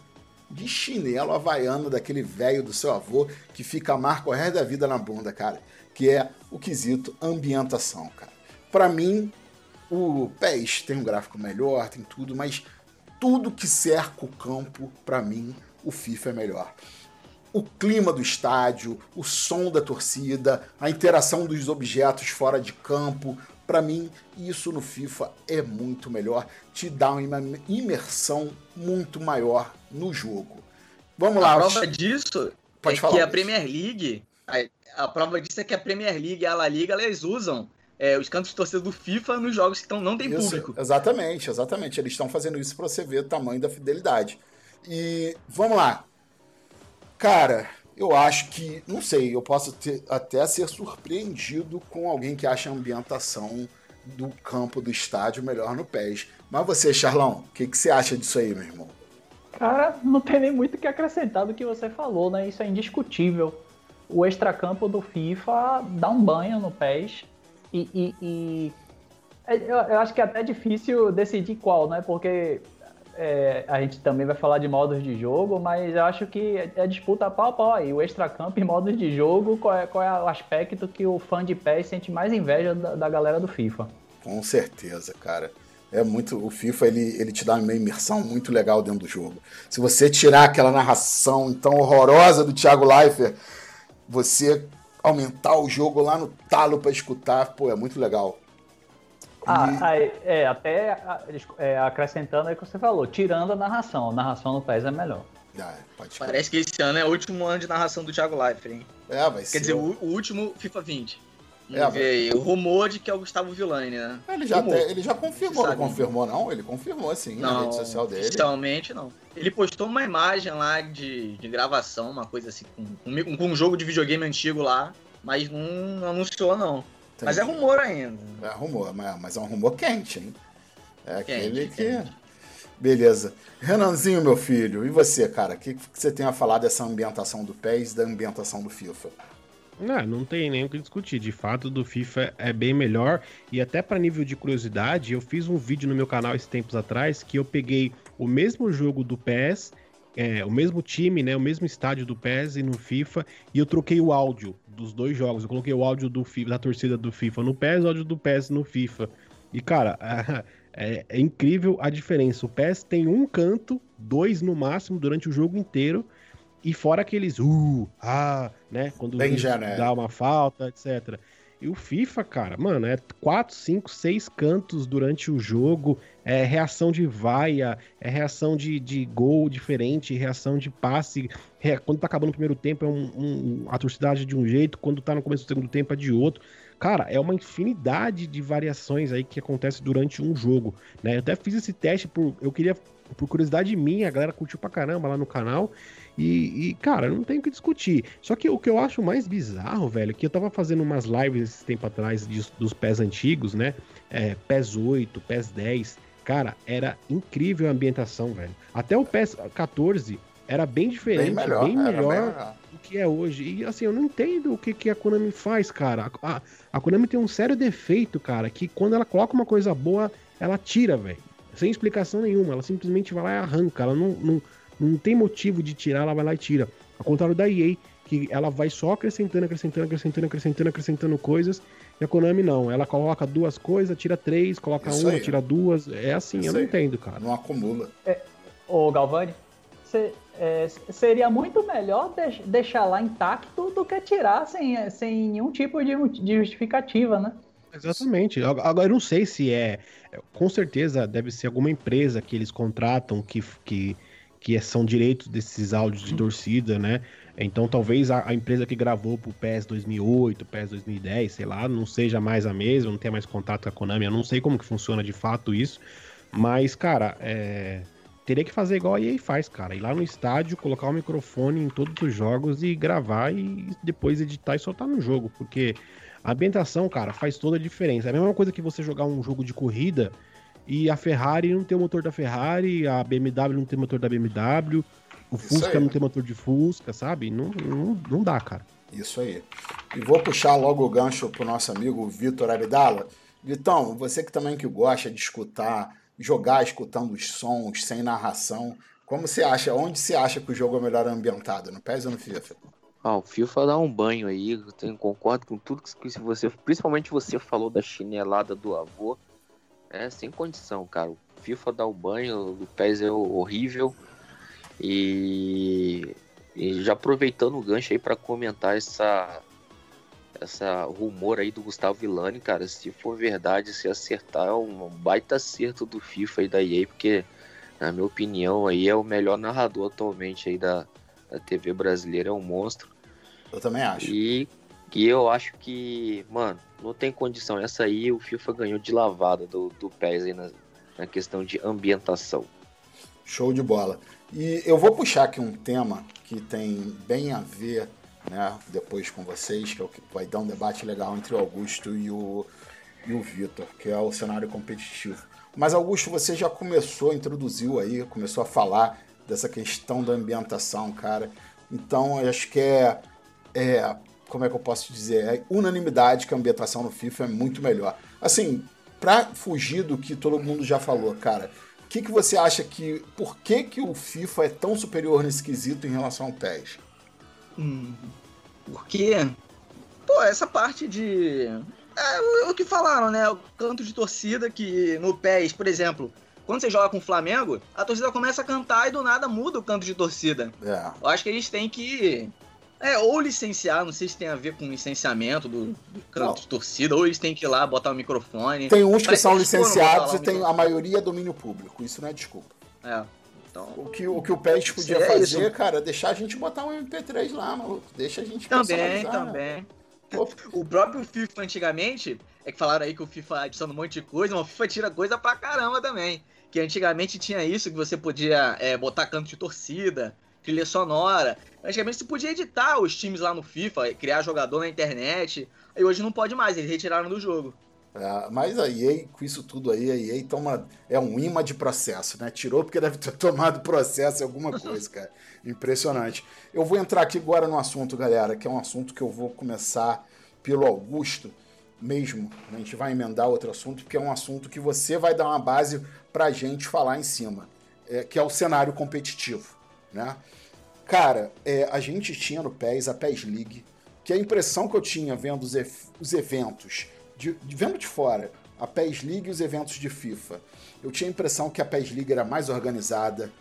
de chinelo havaiano daquele velho do seu avô que fica a marca o resto da vida na bunda, cara. Que é o quesito ambientação, cara. Para mim, o PES tem um gráfico melhor, tem tudo, mas tudo que cerca o campo, para mim, o FIFA é melhor. O clima do estádio, o som da torcida, a interação dos objetos fora de campo, para mim, isso no FIFA é muito melhor, te dá uma imersão muito maior no jogo. Vamos lá. A prova disso Pode é falar, que a Premier League, a, a, prova disso é que a Premier League e a La Liga, elas usam é, os cantos de torcida do FIFA nos jogos que tão, não tem isso, público. Exatamente, exatamente. Eles estão fazendo isso para você ver o tamanho da fidelidade. E vamos lá. Cara, eu acho que, não sei, eu posso ter, até ser surpreendido com alguém que acha a ambientação do campo do estádio melhor no PES. Mas você, Charlão, o que, que você acha disso aí, meu irmão? Cara, não tem nem muito o que acrescentar do que você falou, né? Isso é indiscutível. O extracampo do FIFA dá um banho no PES e, e, e é, eu, eu, acho que é até difícil decidir qual, né? Porque é, a gente também vai falar de modos de jogo, mas eu acho que é, é disputa pau a pau aí. O extracampo e modos de jogo, qual é, qual é o aspecto que o fã de PES sente mais inveja da, da galera do FIFA? Com certeza, cara. É muito. O FIFA ele, ele te dá uma imersão muito legal dentro do jogo. Se você tirar aquela narração tão horrorosa do Thiago Leifert, você aumentar o jogo lá no talo para escutar, pô, é muito legal. Ah, é, até é, acrescentando aí o que você falou, tirando a narração. A narração no PES é melhor. Ah, Parece que esse ano é o último ano de narração do Thiago Leifert, hein? É, vai Quer ser. dizer, o, o último FIFA 20. É, ver aí. O rumor de que é o Gustavo Villani, né? Ele já, até, ele já confirmou, não confirmou não? Ele confirmou sim não, na rede social dele. Oficialmente não. Ele postou uma imagem lá de, de gravação, uma coisa assim, com, com, com um jogo de videogame antigo lá, mas não, não anunciou não. Entendi. Mas é rumor ainda. É rumor, mas é um rumor quente, hein? É aquele quente, que. Quente. Beleza. Renanzinho, meu filho, e você, cara? O que, que você tem a falar dessa ambientação do PES e da ambientação do FIFA? Não, não tem nem o que discutir. De fato, do FIFA é bem melhor. E até para nível de curiosidade, eu fiz um vídeo no meu canal esses tempos atrás que eu peguei o mesmo jogo do PES, é, o mesmo time, né, o mesmo estádio do PES e no FIFA, e eu troquei o áudio dos dois jogos. Eu coloquei o áudio do FIFA, da torcida do FIFA no PES o áudio do PES no FIFA. E, cara, É, é incrível a diferença. O PES tem um canto, dois no máximo durante o jogo inteiro, e fora aqueles uh, ah, né? Quando Bem genérico. dá uma falta, etc. E o FIFA, cara, mano, é 4, 5, 6 cantos durante o jogo, é reação de vaia, é reação de, de gol diferente, reação de passe. re- Quando tá acabando o primeiro tempo, é um, um, a torcida de um jeito, quando tá no começo do segundo tempo é de outro. Cara, é uma infinidade de variações aí que acontece durante um jogo, né? Eu até fiz esse teste por. Eu queria, por curiosidade minha, a galera curtiu pra caramba lá no canal. E, e, cara, não tem o que discutir. Só que o que eu acho mais bizarro, velho, que eu tava fazendo umas lives esse tempo atrás de- dos pés antigos, né? É, PES 8, PES 10. Cara, era incrível a ambientação, velho. Até o PES 14 era bem diferente, Bem melhor. bem melhor bem melhor. do que é hoje. E assim, eu não entendo o que, que a Konami faz, cara. A, a- a Konami tem um sério defeito, cara, que quando ela coloca uma coisa boa, ela tira, velho. Sem explicação nenhuma. Ela simplesmente vai lá e arranca. Ela não, não, não tem motivo de tirar, ela vai lá e tira. Ao contrário da EA, que ela vai só acrescentando, acrescentando, acrescentando, acrescentando, acrescentando coisas. E a Konami não. Ela coloca duas coisas, tira três, coloca Isso uma, aí. tira duas. É assim, Isso eu não aí. entendo, cara. Não acumula. Ô, Galvani, cê- é, seria muito melhor deix- deixar lá intacto do que tirar sem, sem nenhum tipo de, de justificativa, né? Exatamente. Ag- Agora eu não sei se é. Com certeza deve ser alguma empresa que eles contratam que, que, que são direitos desses áudios de torcida, né? Então talvez a, a empresa que gravou pro PES 2008, PES 2010, sei lá, não seja mais a mesma, não tenha mais contato com a Konami. Eu não sei como que funciona de fato isso. Mas, cara, é, teria que fazer igual a EA faz, cara. Ir lá no estádio, colocar o microfone em todos os jogos e gravar e depois editar e soltar no jogo. Porque a ambientação, cara, faz toda a diferença. É a mesma coisa que você jogar um jogo de corrida e a Ferrari não ter o motor da Ferrari, a BMW não ter o motor da BMW, o Isso Fusca aí. não ter motor de Fusca, sabe? Não, não, não dá, cara. Isso aí. E vou puxar logo o gancho pro nosso amigo Vitor Abdala. Vitão, você que também que gosta de escutar, jogar escutando os sons, sem narração, como você acha, onde você acha que o jogo é melhor ambientado? No PES ou no FIFA? Ah, o FIFA dá um banho aí, eu tenho- concordo com tudo que que você, principalmente você falou da chinelada do avô. É sem condição, cara. O FIFA dá o banho, o PES é horrível. E, e já aproveitando o gancho aí para comentar essa essa rumor aí do Gustavo Villani, cara, se for verdade, se acertar, é um baita acerto do FIFA e da EA, porque na minha opinião aí é o melhor narrador atualmente aí da, da TV brasileira, é um monstro. Eu também acho. E, e eu acho que, mano, não tem condição. Essa aí o FIFA ganhou de lavada do, do PES aí na, na questão de ambientação. Show de bola. E eu vou puxar aqui um tema que tem bem a ver, né, depois com vocês, que é o que vai dar um debate legal entre o Augusto e o, e o Vitor, que é o cenário competitivo. Mas, Augusto, você já começou, introduziu aí, começou a falar dessa questão da ambientação, cara. Então, acho que é, é como é que eu posso dizer? É unanimidade que a ambientação no FIFA é muito melhor. Assim, pra fugir do que todo mundo já falou, cara, o que, que você acha que. Por que, que o FIFA é tão superior nesse quesito em relação ao PES? Hum, porque, pô, essa parte de. É o- que falaram, né? O canto de torcida que no PES, por exemplo, quando você joga com o Flamengo, a torcida começa a cantar e do nada muda o canto de torcida. É. Eu acho que eles têm que. É, ou licenciar, não sei se tem a ver com licenciamento do, do canto de torcida, ou eles têm que ir lá botar o microfone. Tem uns que Mas são licenciados e tem a maioria é domínio público. Isso não é desculpa. É, então. O que o, que o PES podia É fazer, isso. cara, é deixar a gente botar um MP3 lá, maluco. Deixa a gente Também, também. Pô, O próprio FIFA antigamente, é que falaram aí que o FIFA adiciona um monte de coisa, mas o FIFA tira coisa pra caramba também. Que antigamente tinha isso, que você podia é, botar canto de torcida, trilha sonora. Antigamente você podia editar os times lá no FIFA, criar jogador na internet. E hoje não pode mais, eles retiraram do jogo. É, mas a EA, com isso tudo aí, a EA toma, é um imã de processo, né? Tirou porque deve ter tomado processo em alguma coisa, cara. Impressionante. Eu vou entrar aqui agora no assunto, galera, que é um assunto que eu vou começar pelo Augusto mesmo. A gente vai emendar outro assunto, porque é um assunto que você vai dar uma base pra gente falar em cima, é, que é o cenário competitivo, né? Cara, é, a gente tinha no PES a PES League, que a impressão que eu tinha vendo os, os eventos, de, de- vendo de fora, a PES League e os eventos de FIFA. Eu tinha a impressão que a PES League era mais organizada.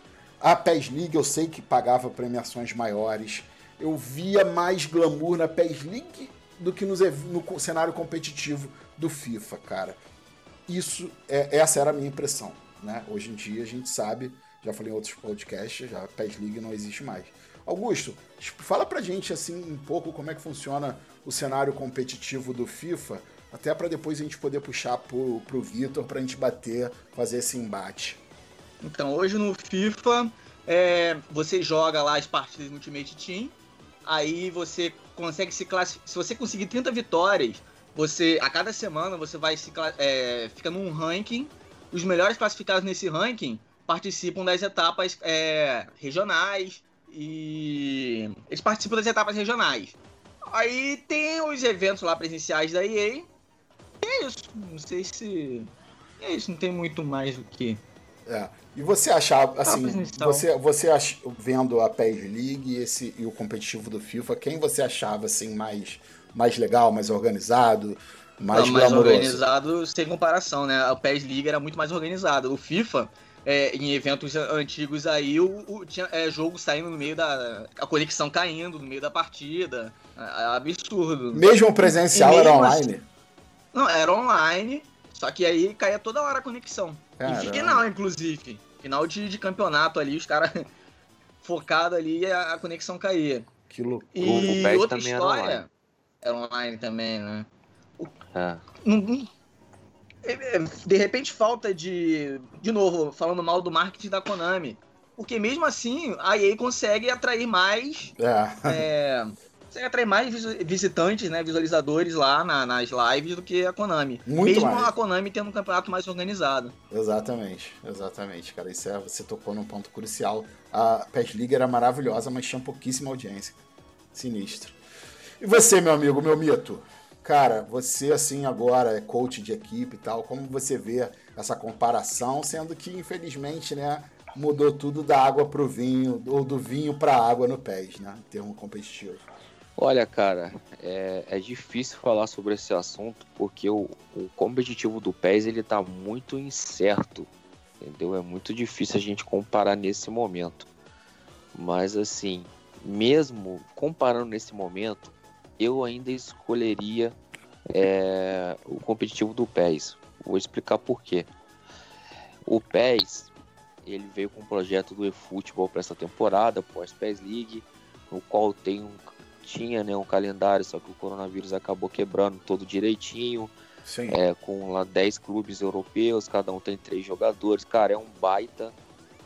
A PES League eu sei que pagava premiações maiores. Eu via mais glamour na PES League do que ev- no, cenário competitivo do FIFA, cara. Isso, é, essa era a minha impressão. Né? Hoje em dia a gente sabe, já falei em outros podcasts, já PES League não existe mais. Augusto, fala pra gente assim um pouco como é que funciona o cenário competitivo do FIFA, até para depois a gente poder puxar pro, pro Vitor pra gente bater, fazer esse embate. Então, hoje no FIFA, é, você joga lá as partidas no Ultimate Team, aí você consegue se classificar. Se você conseguir 30 vitórias, você a cada semana você vai se é, fica num ranking. Os melhores classificados nesse ranking participam das etapas é, regionais e eles participam das etapas regionais. Aí tem os eventos lá presenciais da EA. E é isso. Não sei se é isso. Não tem muito mais o que. É. E você achava, assim, presencial. você, você ach, vendo a PES League e, esse, e o competitivo do FIFA, quem você achava assim mais, mais legal, mais organizado, mais Não, mais glamouroso? organizado sem comparação, né? O PES League era muito mais organizado. O FIFA, é, em eventos antigos aí, o, o- tinha é, jogo saindo no meio da. a conexão caindo no meio da partida. É, é absurdo. Mesmo o presencial E era mesmo online? Não, era online, só que aí caía toda hora a conexão. Caramba. E final, inclusive. Final de, de campeonato ali, os caras focados ali e a, a conexão caía. Que loucura. E O outra também era história. online. Era online também, né? É. não- não- é, é, de repente falta de. De novo, falando mal do marketing da Konami. Porque mesmo assim, a EA consegue atrair mais. É. é, consegue atrair mais visitantes, né? Visualizadores lá na- nas lives do que a Konami. Muito mesmo mais. a Konami tendo um campeonato mais organizado. Exatamente, exatamente, cara. Isso é, você tocou num ponto crucial. A PES League era maravilhosa, mas tinha pouquíssima audiência. Sinistro. E você, meu amigo, meu mito? Cara, você assim agora é coach de equipe e tal, como você vê essa comparação, sendo que infelizmente, né, mudou tudo da água pro vinho, ou do vinho pra água no PES, né, em termo competitivo. Olha, cara, é, é difícil falar sobre esse assunto porque o, o competitivo do PES ele tá muito incerto, entendeu? É muito difícil a gente comparar nesse momento. Mas assim, mesmo comparando nesse momento, eu ainda escolheria é, o competitivo do PES. Vou explicar por quê. O PES ele veio com um projeto do eFootball para essa temporada, pós PES League, no qual tem um tinha né, um calendário, só que o coronavírus acabou quebrando todo direitinho, é, com lá 10 clubes europeus, cada um tem três jogadores. Cara, é um baita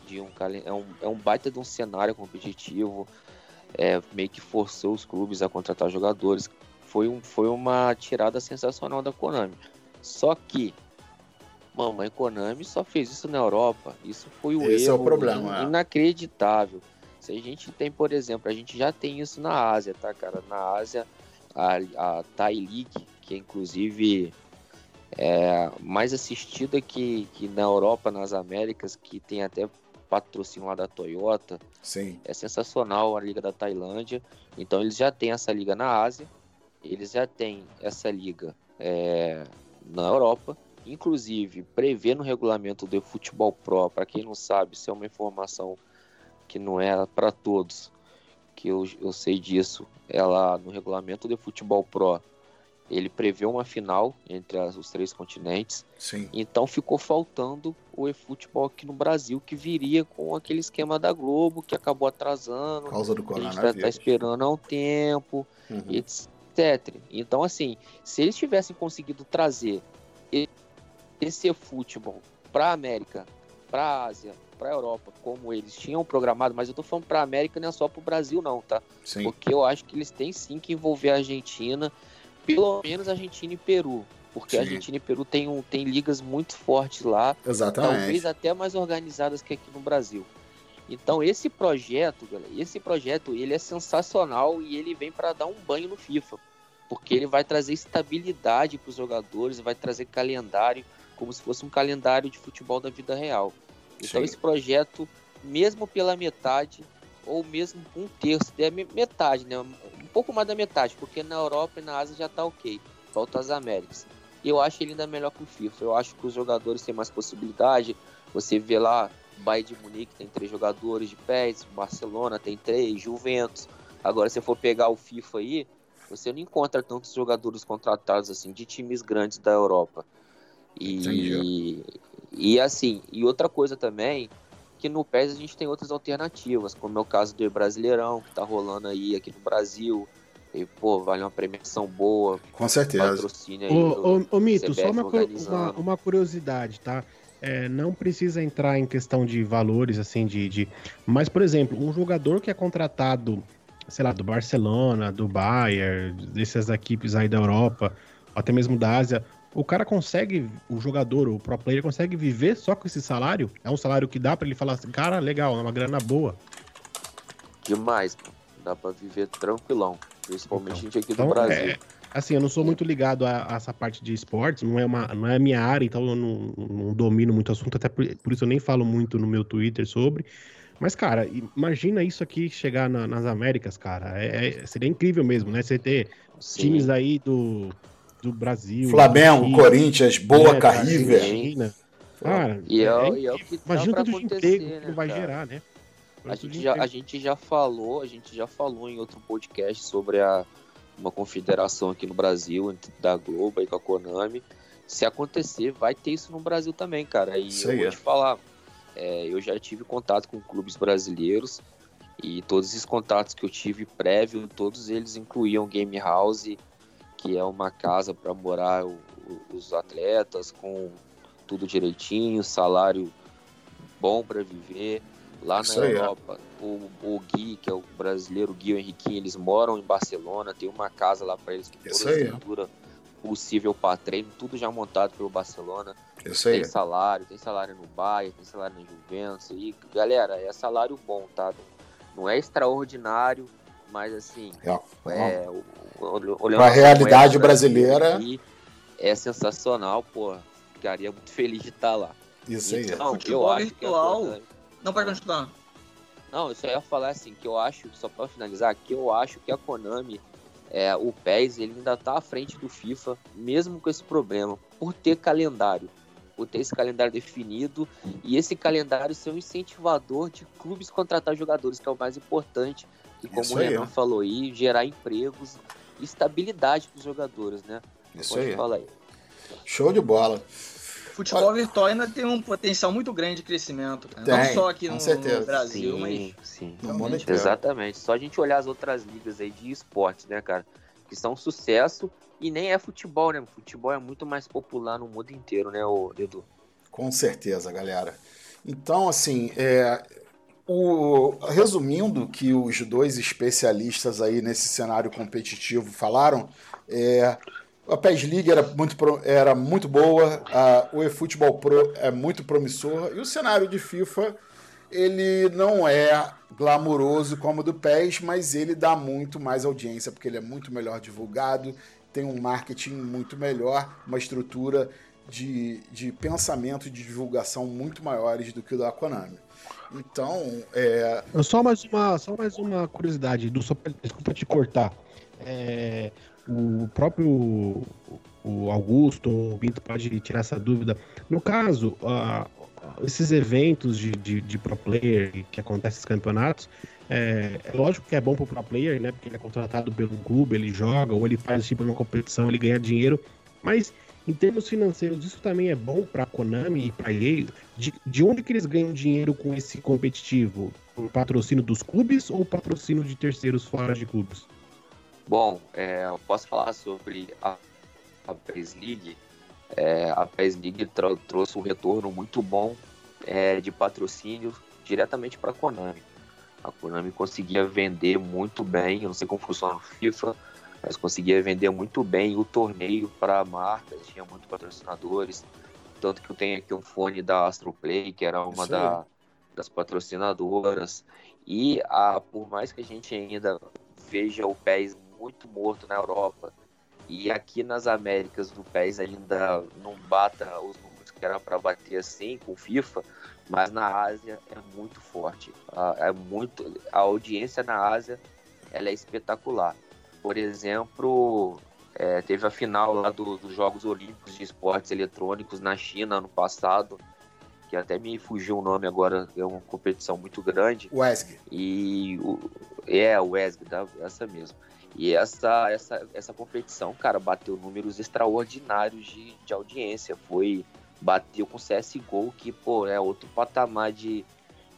de um é um, é um baita de um cenário competitivo. É, meio que forçou os clubes a contratar jogadores. Foi, um, foi uma tirada sensacional da Konami. Só que, mamãe Konami só fez isso na Europa. Isso foi o Esse é o erro problema, é. inacreditável. Se a gente tem, por exemplo, a gente já tem isso na Ásia, tá, cara? Na Ásia, a, a Thai League, que é inclusive é mais assistida que, que na Europa, nas Américas, que tem até patrocínio lá da Toyota. Sim. É sensacional a Liga da Tailândia. Então eles já têm essa liga na Ásia, eles já têm essa liga é, na Europa. Inclusive, prevê no regulamento do Futebol Pro, para quem não sabe, isso é uma informação que não é para todos, que eu, eu sei disso. Ela no regulamento do Futebol Pro, ele prevê uma final entre as- os três continentes. Sim. Então ficou faltando o eFootball aqui no Brasil, que viria com aquele esquema da Globo, que acabou atrasando. Por causa do que a gente tá, tá coronavírus. esperando há um tempo, Uhum. etc. Então, assim, se eles tivessem conseguido trazer esse eFootball para a América, para a Ásia, para a Europa, como eles tinham programado, mas eu tô falando para a América não é só para o Brasil, não, tá? Sim. Porque eu acho que eles têm sim que envolver a Argentina, pelo menos Argentina e Peru. Porque Sim. Argentina e Peru tem, um, tem ligas muito fortes lá, Exatamente. talvez até mais organizadas que aqui no Brasil. Então esse projeto, galera, esse projeto ele é sensacional e ele vem para dar um banho no FIFA, porque ele vai trazer estabilidade para os jogadores, vai trazer calendário como se fosse um calendário de futebol da vida real. Então Sim. esse projeto, mesmo pela metade ou mesmo um terço, é me- metade, né? Um pouco mais da metade, porque na Europa e na Ásia já tá ok, falta as Américas. E eu acho ele ainda melhor que o FIFA. Eu acho que os jogadores têm mais possibilidade. Você vê lá, Bayern de Munique tem três jogadores de pés, Barcelona tem três, Juventus. Agora, se for pegar o FIFA aí, você não encontra tantos jogadores contratados assim de times grandes da Europa. E, e assim, e outra coisa também, que no PES a gente tem outras alternativas, como é o caso do Brasileirão, que tá rolando aí aqui no Brasil. E, pô, vale uma premiação boa. Com certeza. Patrocínio aí Ô, do ô, ô, Mito, só CBF uma, cu- organizando. uma, uma curiosidade, tá? É, não precisa entrar em questão de valores, assim, de, de. Mas, por exemplo, um jogador que é contratado, sei lá, do Barcelona, do Bayern, dessas equipes aí da Europa, até mesmo da Ásia, o cara consegue, o jogador, o pro player, consegue viver só com esse salário? É um salário que dá pra ele falar assim, cara, legal, é uma grana boa. Demais. Dá pra viver tranquilão. Principalmente Então, gente aqui Então, do Brasil. é, assim, eu não sou muito ligado a, a essa parte de esportes, não é, uma, não é a minha área, então eu não, não domino muito o assunto, até por, por isso eu nem falo muito no meu Twitter sobre. Mas, cara, imagina isso aqui chegar na- nas Américas, cara. É, é- seria incrível mesmo, né? Você ter Sim. times aí do, do Brasil. Flamengo, Corinthians, Boa, da River. Cara, E é, é e é o que imagina pra tanto emprego que né, não vai cara? gerar, né? A gente, já, a gente já falou, a gente já falou em outro podcast sobre a, uma confederação aqui no Brasil, entre- da Globo e com a Konami. Se acontecer, vai ter isso no Brasil também, cara. E Isso eu aí, vou é. te falar, é, eu já tive contato com clubes brasileiros e todos esses contatos que eu tive prévio, todos eles incluíam Game House, que é uma casa para morar o- os atletas com tudo direitinho, salário bom para viver. Lá Isso na é. Europa, o, o Gui, que é o brasileiro, o Gui e o Henriquinho, eles moram em Barcelona, tem uma casa lá para eles Isso toda a aí, é. estrutura possível para treino, tudo já montado pelo Barcelona. Isso. Tem salário, tem salário no Bayern, tem salário na Juventus. E, galera, é salário bom, tá? Não é extraordinário, mas assim, É. é, olhando a realidade brasileira. aqui, é sensacional, pô. Ficaria muito feliz de estar lá. Isso aí. Então, eu Futebol acho que. Konami- Não pode continuar. Não, eu só ia falar assim, que eu acho, só pra finalizar, que eu acho que a Konami, é, o PES, ele ainda tá à frente do FIFA, mesmo com esse problema, por ter calendário. Por ter esse calendário definido e esse calendário ser um incentivador de clubes contratar jogadores, que é o mais importante. E como Isso o aí, Renan ó. falou aí, gerar empregos e estabilidade para os jogadores, né? Isso Pode aí. falar aí. Show de bola. Futebol virtual ainda tem um potencial muito grande de crescimento. cara. Tem, não só aqui no, no Brasil, sim, mas sim. No mundo inteiro. Exatamente. Só a gente olhar as outras ligas aí de esporte, né, cara? Que são um sucesso e nem é futebol, né? Futebol é muito mais popular no mundo inteiro, né, ô Edu? Com certeza, galera. Então, assim, é, o, resumindo que os dois especialistas aí nesse cenário competitivo falaram, é, a PES League era muito, era muito boa, a, o eFootball Pro é muito promissor, e o cenário de FIFA ele não é glamuroso como o do PES, mas ele dá muito mais audiência, porque ele é muito melhor divulgado, tem um marketing muito melhor, uma estrutura de, de pensamento e de divulgação muito maiores do que o da Konami. Então, é, Só mais uma, só mais uma curiosidade, do, só, desculpa te cortar. É, o próprio o Augusto, o Binto pode tirar essa dúvida. No caso, ah, esses eventos de, de, de pro player que acontecem nos campeonatos, é, é lógico que é bom pro pro player, né? Porque ele é contratado pelo clube, ele joga, ou ele faz tipo uma competição, ele ganha dinheiro. Mas em termos financeiros, isso também é bom pra Konami e pra EA. De, de onde que eles ganham dinheiro com esse competitivo? O patrocínio dos clubes ou patrocínio de terceiros fora de clubes? Bom, é, eu posso falar sobre a, a PES League. É, a PES League tro- trouxe um retorno muito bom é, de patrocínio diretamente para a Konami. A Konami conseguia vender muito bem, eu não sei como funciona o FIFA, mas conseguia vender muito bem o torneio para marcas, tinha muitos patrocinadores. Tanto que eu tenho aqui um fone da Astroplay, que era uma da- das patrocinadoras. E a, por mais que a gente ainda veja o PES muito morto na Europa e aqui nas Américas o PES ainda não bata os números que era para bater assim com o FIFA, mas na Ásia é muito forte. A, é muito, a audiência na Ásia ela é espetacular. Por exemplo, É, teve a final lá do- dos Jogos Olímpicos de Esportes Eletrônicos na China ano passado, que até me fugiu o nome agora, é uma competição muito grande. Wesg. E o, é, o ESG, tá? essa mesmo. E essa, essa, essa competição, cara, bateu números extraordinários de, de audiência. Foi. Bateu com CSGO, que, pô, é outro patamar de,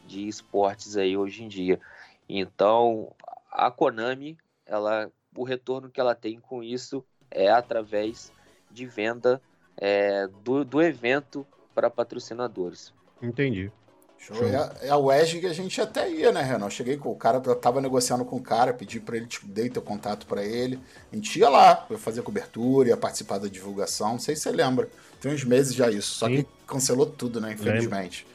de esportes aí hoje em dia. Então, a Konami, ela, o retorno que ela tem com isso é através de venda é, do, do evento para patrocinadores. Entendi. Show. É, é a WESG que a gente até ia, né, Renan? Eu cheguei com o cara, eu tava negociando com o cara, pedi pra ele, te- dei teu contato pra ele. A gente ia lá, ia fazer cobertura, ia participar da divulgação. Não sei se você lembra. Tem uns meses já isso. Só Sim. que cancelou tudo, né? Infelizmente.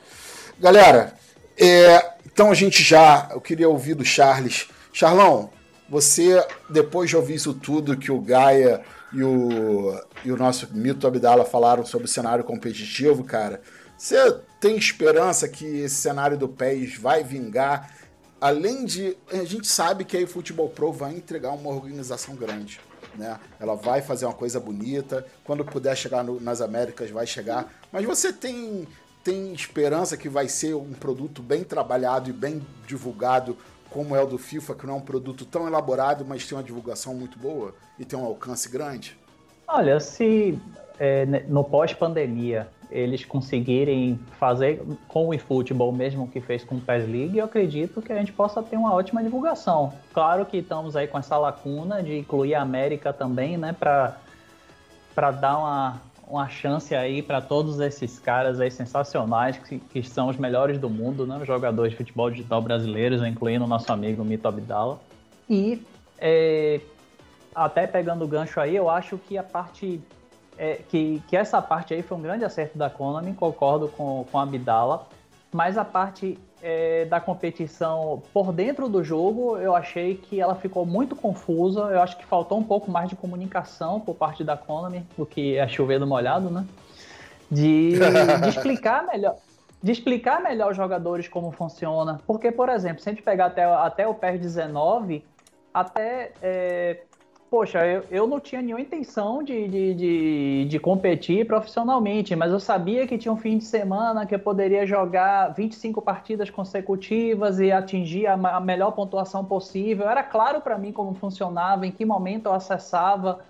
Galera, é, então a gente já. Eu queria ouvir do Charles. Charlão, você, depois de ouvir isso tudo que o Gaia e o, e o nosso Mito Abdala falaram sobre o cenário competitivo, cara, você tem esperança que esse cenário do PES vai vingar? Além de. A gente sabe que a Futebol Pro vai entregar uma organização grande. Né? Ela vai fazer uma coisa bonita. Quando puder chegar no- nas Américas, vai chegar. Mas você tem, tem esperança que vai ser um produto bem trabalhado e bem divulgado, como é o do FIFA, que não é um produto tão elaborado, mas tem uma divulgação muito boa e tem um alcance grande? Olha, se é, no pós-pandemia eles conseguirem fazer com o eFootball, mesmo que fez com o PES League, eu acredito que a gente possa ter uma ótima divulgação. Claro que estamos aí com essa lacuna de incluir a América também, né, para dar uma, uma chance aí para todos esses caras aí sensacionais que, que são os melhores do mundo, né, jogadores de futebol digital brasileiros, incluindo o nosso amigo Mito Abdala. E é, até pegando o gancho aí, eu acho que a parte. é, que, que essa parte aí foi um grande acerto da Konami, concordo com, com a Abdala, mas a parte é, da competição por dentro do jogo, eu achei que ela ficou muito confusa. Eu acho que faltou um pouco mais de comunicação por parte da Konami, o que é chover no molhado, né? De, de explicar melhor. De explicar melhor aos jogadores como funciona. Porque, por exemplo, se a gente pegar até, até o PES 19, até. é, poxa, eu, eu não tinha nenhuma intenção de, de, de, de competir profissionalmente, mas eu sabia que tinha um fim de semana que eu poderia jogar 25 partidas consecutivas e atingir a, a melhor pontuação possível. Era claro para mim como funcionava, em que momento eu acessava.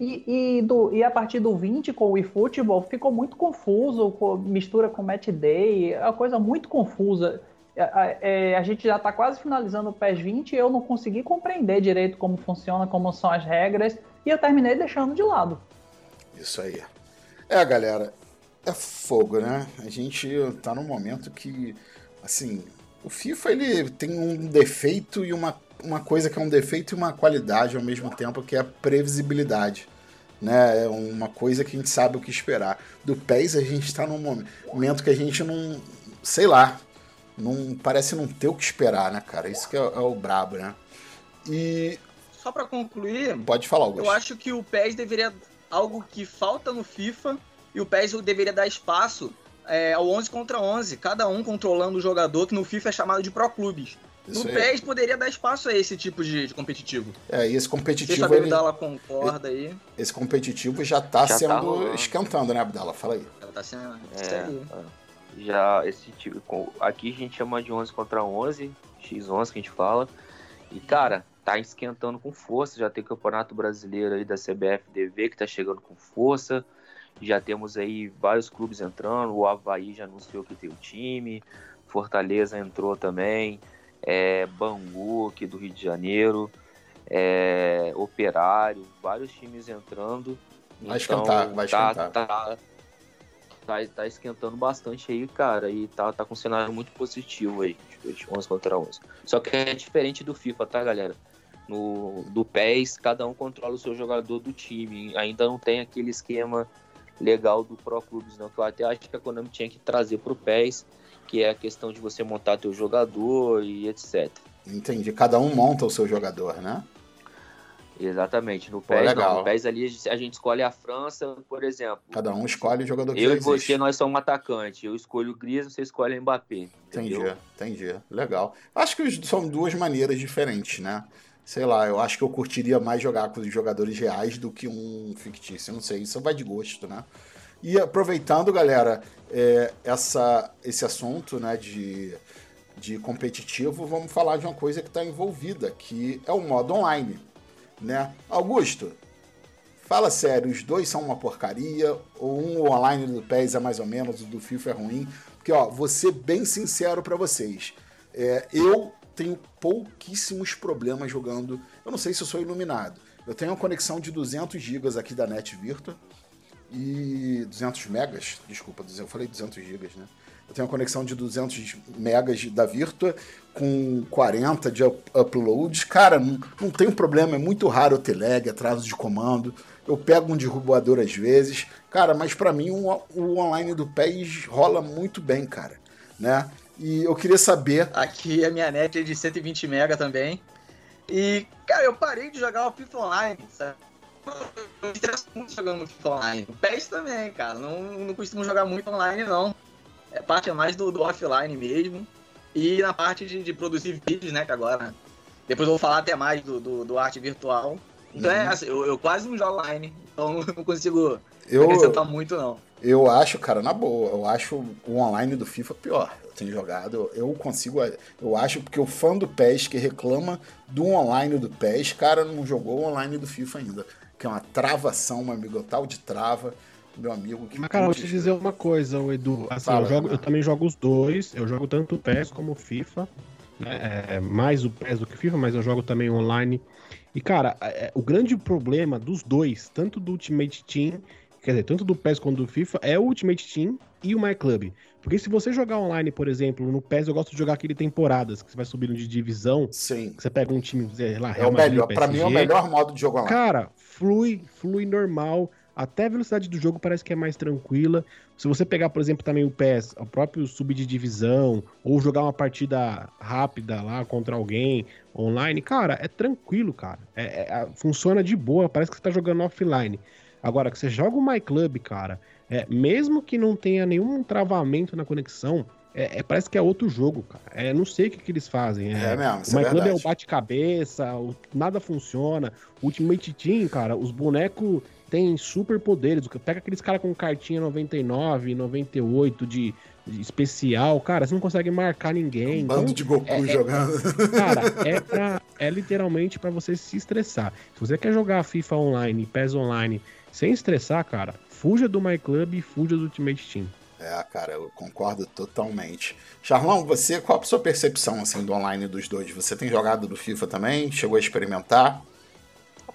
E, e, do, e a partir do 20 com o eFootball ficou muito confuso, mistura com Match Day, é uma coisa muito confusa. A, é, a gente já está quase finalizando o PES 20 e eu não consegui compreender direito como funciona, como são as regras, e eu terminei deixando de lado. Isso aí. É, galera, é fogo, né? A gente tá num momento que, assim, o FIFA ele tem um defeito e uma, uma coisa que é um defeito e uma qualidade ao mesmo tempo, que é a previsibilidade. Né? É uma coisa que a gente sabe o que esperar. Do PES a gente tá num momento que a gente não. sei lá. Não, parece não ter o que esperar, né, cara? Isso que é, é o brabo, né? E Só pra concluir, pode falar, Augusto. eu acho que o PES deveria. Algo que falta no FIFA, e o PES deveria dar espaço é, ao 11 contra 11, cada um controlando o jogador, que no FIFA é chamado de Pro Clubes. Isso no aí. PES poderia dar espaço a esse tipo de, de competitivo. É, e esse competitivo. a Ele... Abdala concorda aí. Esse competitivo já tá Já tá sendo rolando. esquentando, né, Abdala? Fala aí. Ela tá sendo. É, Isso aí. é. Já esse tipo, aqui a gente chama de 11 contra 11, X11 que a gente fala. E cara, tá esquentando com força, já tem Campeonato Brasileiro aí da CBFDV que tá chegando com força. Já temos aí vários clubes entrando, o Havaí já anunciou que tem o time, Fortaleza entrou também, é, Bangu aqui do Rio de Janeiro, é, Operário, vários times entrando. Vai esquentar, vai tá- esquentar. tá- tá, tá esquentando bastante aí, cara, e tá, tá com um cenário muito positivo aí, de 11 contra 11. Só que é diferente do FIFA, tá, galera? No, do PES, cada um controla o seu jogador do time. Ainda não tem aquele esquema legal do Pro Clubes, não, que eu até acho que a Konami tinha que trazer pro PES, que é a questão de você montar teu jogador e etc. Entendi. Cada um monta o seu jogador, né? Exatamente. No Pô, PES, legal. não. No PES ali a gente escolhe a França, por exemplo. Cada um escolhe o jogador que Eu e você, nós somos um atacante. Eu escolho o Gris, você escolhe o Mbappé. Entendi, Entendeu? entendi. Legal. Acho que são duas maneiras diferentes, né? sei lá, eu acho que eu curtiria mais jogar com os jogadores reais do que um fictício. Eu não sei, isso vai de gosto, né? E aproveitando, galera, é, essa, esse assunto né, de, de competitivo, vamos falar de uma coisa que está envolvida, que é o modo online. Né? Augusto, fala sério, os dois são uma porcaria, ou um online do PES é mais ou menos, o do FIFA é ruim. Porque, ó, vou ser bem sincero para vocês. É, eu tenho pouquíssimos problemas jogando. Eu não sei se eu sou iluminado. Eu tenho uma conexão de 200 GB aqui da Net Virtua e 200 megas, desculpa, eu falei 200 GB, né? Eu tenho uma conexão de 200 megas da Virtua com 40 de upload. Cara, não, não tem problema, é muito raro ter lag, atraso de comando. Eu pego um derrubador às vezes. Cara, mas para mim o, o online do PES rola muito bem, cara, né? E eu queria saber. Aqui a minha net é de 120 mega também. E, cara, eu parei de jogar o FIFA Online, sabe? Eu me interesso muito jogando FIFA Online. O PES também, cara. Não, não costumo jogar muito online, não. É parte mais do, do offline mesmo. E na parte de, de, produzir vídeos, né? Que agora. Depois eu vou falar até mais do, do, do arte virtual. Então é uhum. é assim, eu, eu, quase não jogo online. Então não consigo eu, acrescentar muito, não. Eu acho, cara, na boa, eu acho o online do FIFA pior. Eu tenho jogado, eu consigo, eu acho, porque o fã do PES que reclama do online do PES, cara, não jogou o online do FIFA ainda. Que é uma travação, meu amigo, tal de trava, meu amigo. Mas, cara, vou te dizer uma coisa, Edu. Assim, Fala, eu, jogo, eu também jogo os dois, eu jogo tanto o PES como o FIFA. Né? É, mais o PES do que o FIFA, mas eu jogo também online. E, cara, é, o grande problema dos dois, tanto do Ultimate Team quer dizer, tanto do PES quanto do FIFA, é o Ultimate Team e o My Club. Porque se você jogar online, por exemplo, no PES eu gosto de jogar aquele temporadas, que você vai subindo de divisão. Sim. você pega um time, sei lá, Real é o melhor, PSG, pra mim é o melhor modo de jogar online. Cara, flui, flui normal. Até a velocidade do jogo parece que é mais tranquila. Se você pegar, por exemplo, também o PES, o próprio sub de divisão, ou jogar uma partida rápida lá contra alguém online, cara, é tranquilo, cara. É, é, funciona de boa, parece que você tá jogando offline. Agora, que você joga o My Club, cara, é, mesmo que não tenha nenhum travamento na conexão, é, é, parece que é outro jogo, cara. É, não sei o que, que eles fazem. É, é mesmo, o My é é o bate-cabeça, nada funciona. O Ultimate Team, cara, os bonecos têm super poderes. Pega aqueles caras com cartinha 99, 98 de, de especial, cara, você não consegue marcar ninguém. Um bando então, de Goku é, é jogando. Cara, é, pra, é literalmente para você se estressar. Se você quer jogar FIFA Online, PES Online sem estressar, cara, fuja do My Club e fuja do Ultimate Team. É, cara, eu concordo totalmente. Charlão, você, qual a sua percepção assim do online dos dois? Você tem jogado do FIFA também? Chegou a experimentar?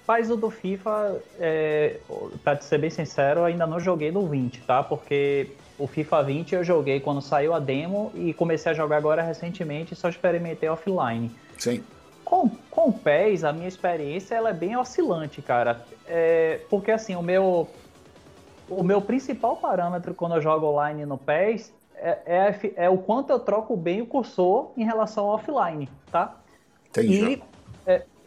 Rapaz, o do FIFA, é, pra ser bem sincero, ainda não joguei no 20, tá? Porque o FIFA 20 eu joguei quando saiu a demo e comecei a jogar agora recentemente e só experimentei offline. Sim. Com, com o PES, a minha experiência ela é bem oscilante, cara. É, porque assim, o meu, o meu principal parâmetro quando eu jogo online no PES é, é, é o quanto eu troco bem o cursor em relação ao offline, tá? Entendi. E,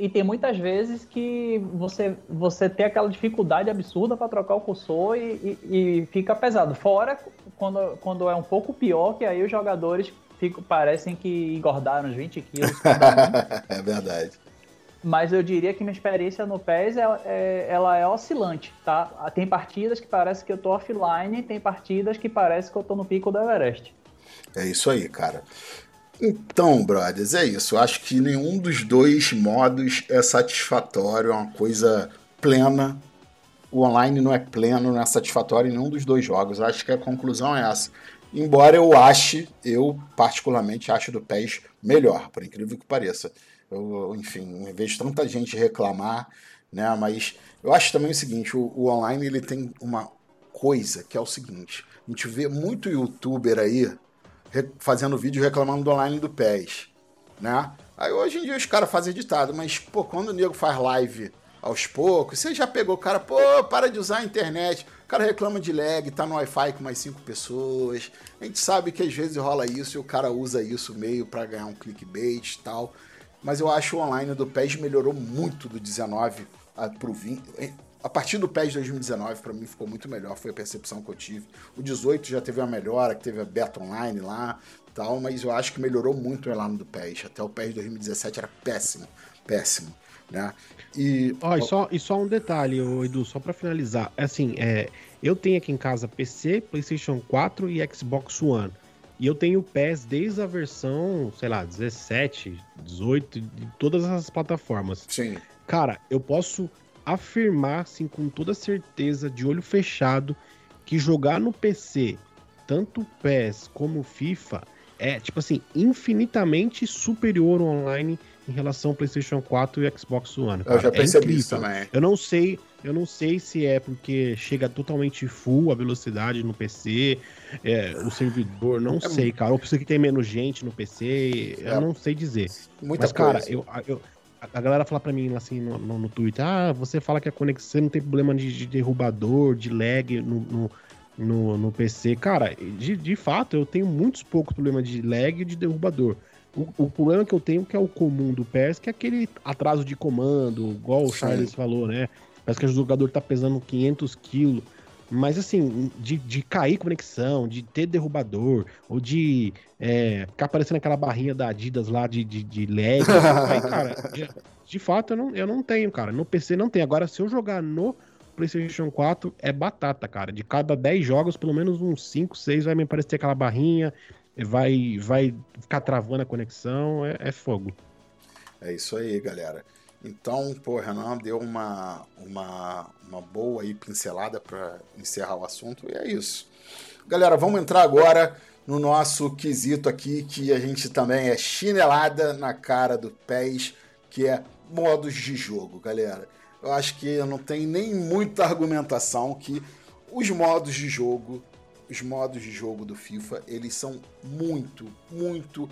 e tem muitas vezes que você, você tem aquela dificuldade absurda para trocar o cursor e, e, e, fica pesado. Fora quando, quando é um pouco pior, que aí os jogadores fico, parecem que engordaram uns 20 quilos. é verdade. Mas eu diria que minha experiência no PES é, é, ela é oscilante, tá? Tem partidas que parece que eu tô offline, tem partidas que parece que eu tô no pico do Everest. É isso aí, cara. Então, brothers, é isso. Acho que nenhum dos dois modos é satisfatório, é uma coisa plena. O online não é pleno, não é satisfatório em nenhum dos dois jogos. Acho que a conclusão é essa. Embora eu ache, eu particularmente acho do PES melhor, por incrível que pareça. Eu, enfim, vejo tanta gente reclamar, né? Mas eu acho também o seguinte, o, o online ele tem uma coisa que é o seguinte, a gente vê muito youtuber aí fazendo vídeo reclamando do online do PES, né? Aí hoje em dia os caras fazem editado, mas pô, quando o nego faz live aos poucos, você já pegou o cara, pô, para de usar a internet cara reclama de lag, tá no Wi-Fi com mais cinco pessoas. A gente sabe que às vezes rola isso e o cara usa isso meio para ganhar um clickbait e tal. Mas eu acho o online do PES melhorou muito do 19 a, pro 20. A partir do PES 2019, para mim, ficou muito melhor, foi a percepção que eu tive. O 18 já teve uma melhora, que teve a beta online lá tal, mas eu acho que melhorou muito o online do PES. Até o PES 2017 era péssimo, péssimo. né? E, Ó, e, só, e só um detalhe, Edu, só pra finalizar. Assim, é, eu tenho aqui em casa PC, PlayStation 4 e Xbox One. E eu tenho o PES desde a versão, sei lá, 17, 18, de todas as plataformas. sim, Cara, eu posso afirmar, assim, com toda certeza, de olho fechado, que jogar no PC, tanto PES como FIFA, é, tipo assim, infinitamente superior online em relação ao PlayStation 4 e Xbox One. eu cara. já É percebi incrível. isso também. Eu não sei, eu não sei se é porque chega totalmente full a velocidade no PC, é, o servidor, não É sei, cara. Ou precisa que tem menos gente no PC, eu É. não sei dizer. Muita Mas, cara, coisa. eu, eu- a galera fala pra mim assim no, no, no Twitter, ah, você fala que a conexão não tem problema de, de derrubador, de lag no, no, no, no PC. Cara, de, de fato, eu tenho muitos poucos problemas de lag e de derrubador. O, o problema que eu tenho que é o comum do PES, que é aquele atraso de comando, igual o Sim. Charles falou, né? Parece que o jogador tá pesando 500 quilos. Mas assim, de, de cair conexão, de ter derrubador, ou de é, ficar aparecendo aquela barrinha da Adidas lá de, de, de lag. aí, cara, de, de fato eu não, eu não tenho, cara. No PC não tem. Agora, se eu jogar no PlayStation 4, é batata, cara. De cada 10 jogos, pelo menos uns 5, 6 vai me aparecer aquela barrinha, vai, vai ficar travando a conexão, é, é fogo. É isso aí, galera. Então, pô, Renan deu uma, uma, uma boa aí pincelada para encerrar o assunto e é isso. Galera, vamos entrar agora no nosso quesito aqui, que a gente também é chinelada na cara do PES, que é modos de jogo, galera. Eu acho que não tem nem muita argumentação que os modos de jogo, os modos de jogo do FIFA, eles são muito, muito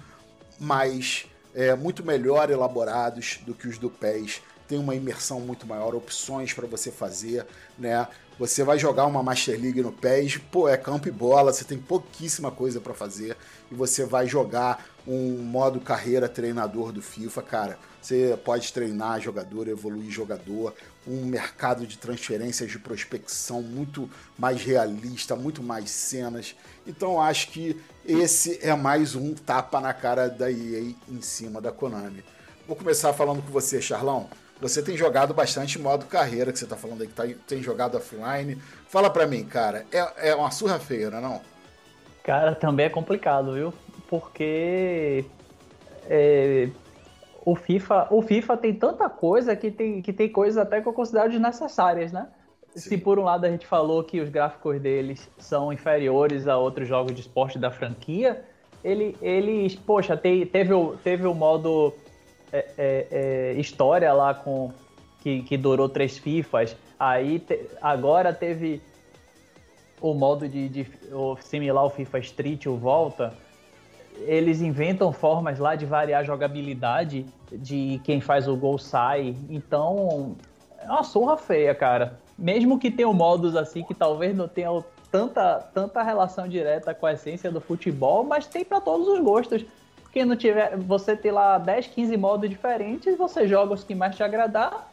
mais é, muito melhor elaborados do que os do PES. Tem uma imersão muito maior, opções para você fazer, né? Você vai jogar uma Master League no PES, pô, é campo e bola, você tem pouquíssima coisa para fazer. E você vai jogar um modo carreira treinador do FIFA, cara. Você pode treinar jogador, evoluir jogador, um mercado de transferências de prospecção muito mais realista, muito mais cenas. Então acho que esse é mais um tapa na cara da EA em cima da Konami. Vou começar falando com você, Charlão. Você tem jogado bastante modo carreira, que você tá falando aí que tá, tem jogado offline. Fala pra mim, cara, é, é uma surra feia, não é? Cara, também é complicado, viu? Porque é, o, FIFA, o FIFA tem tanta coisa que tem, que tem coisas até que eu considero desnecessárias, né? Sim. Se por um lado a gente falou que os gráficos deles são inferiores a outros jogos de esporte da franquia, ele, eles, poxa, te- teve, o, teve o modo é, é, é, história lá com que, que durou três FIFAs, aí te- agora teve o modo de, de o similar ao FIFA Street, o Volta, eles inventam formas lá de variar a jogabilidade de quem faz o gol sai. Então, é uma surra feia, cara. Mesmo que tenham modos assim que talvez não tenham tanta, tanta relação direta com a essência do futebol, mas tem para todos os gostos. Quem não tiver, você tem lá 10, 15 modos diferentes, você joga os que mais te agradar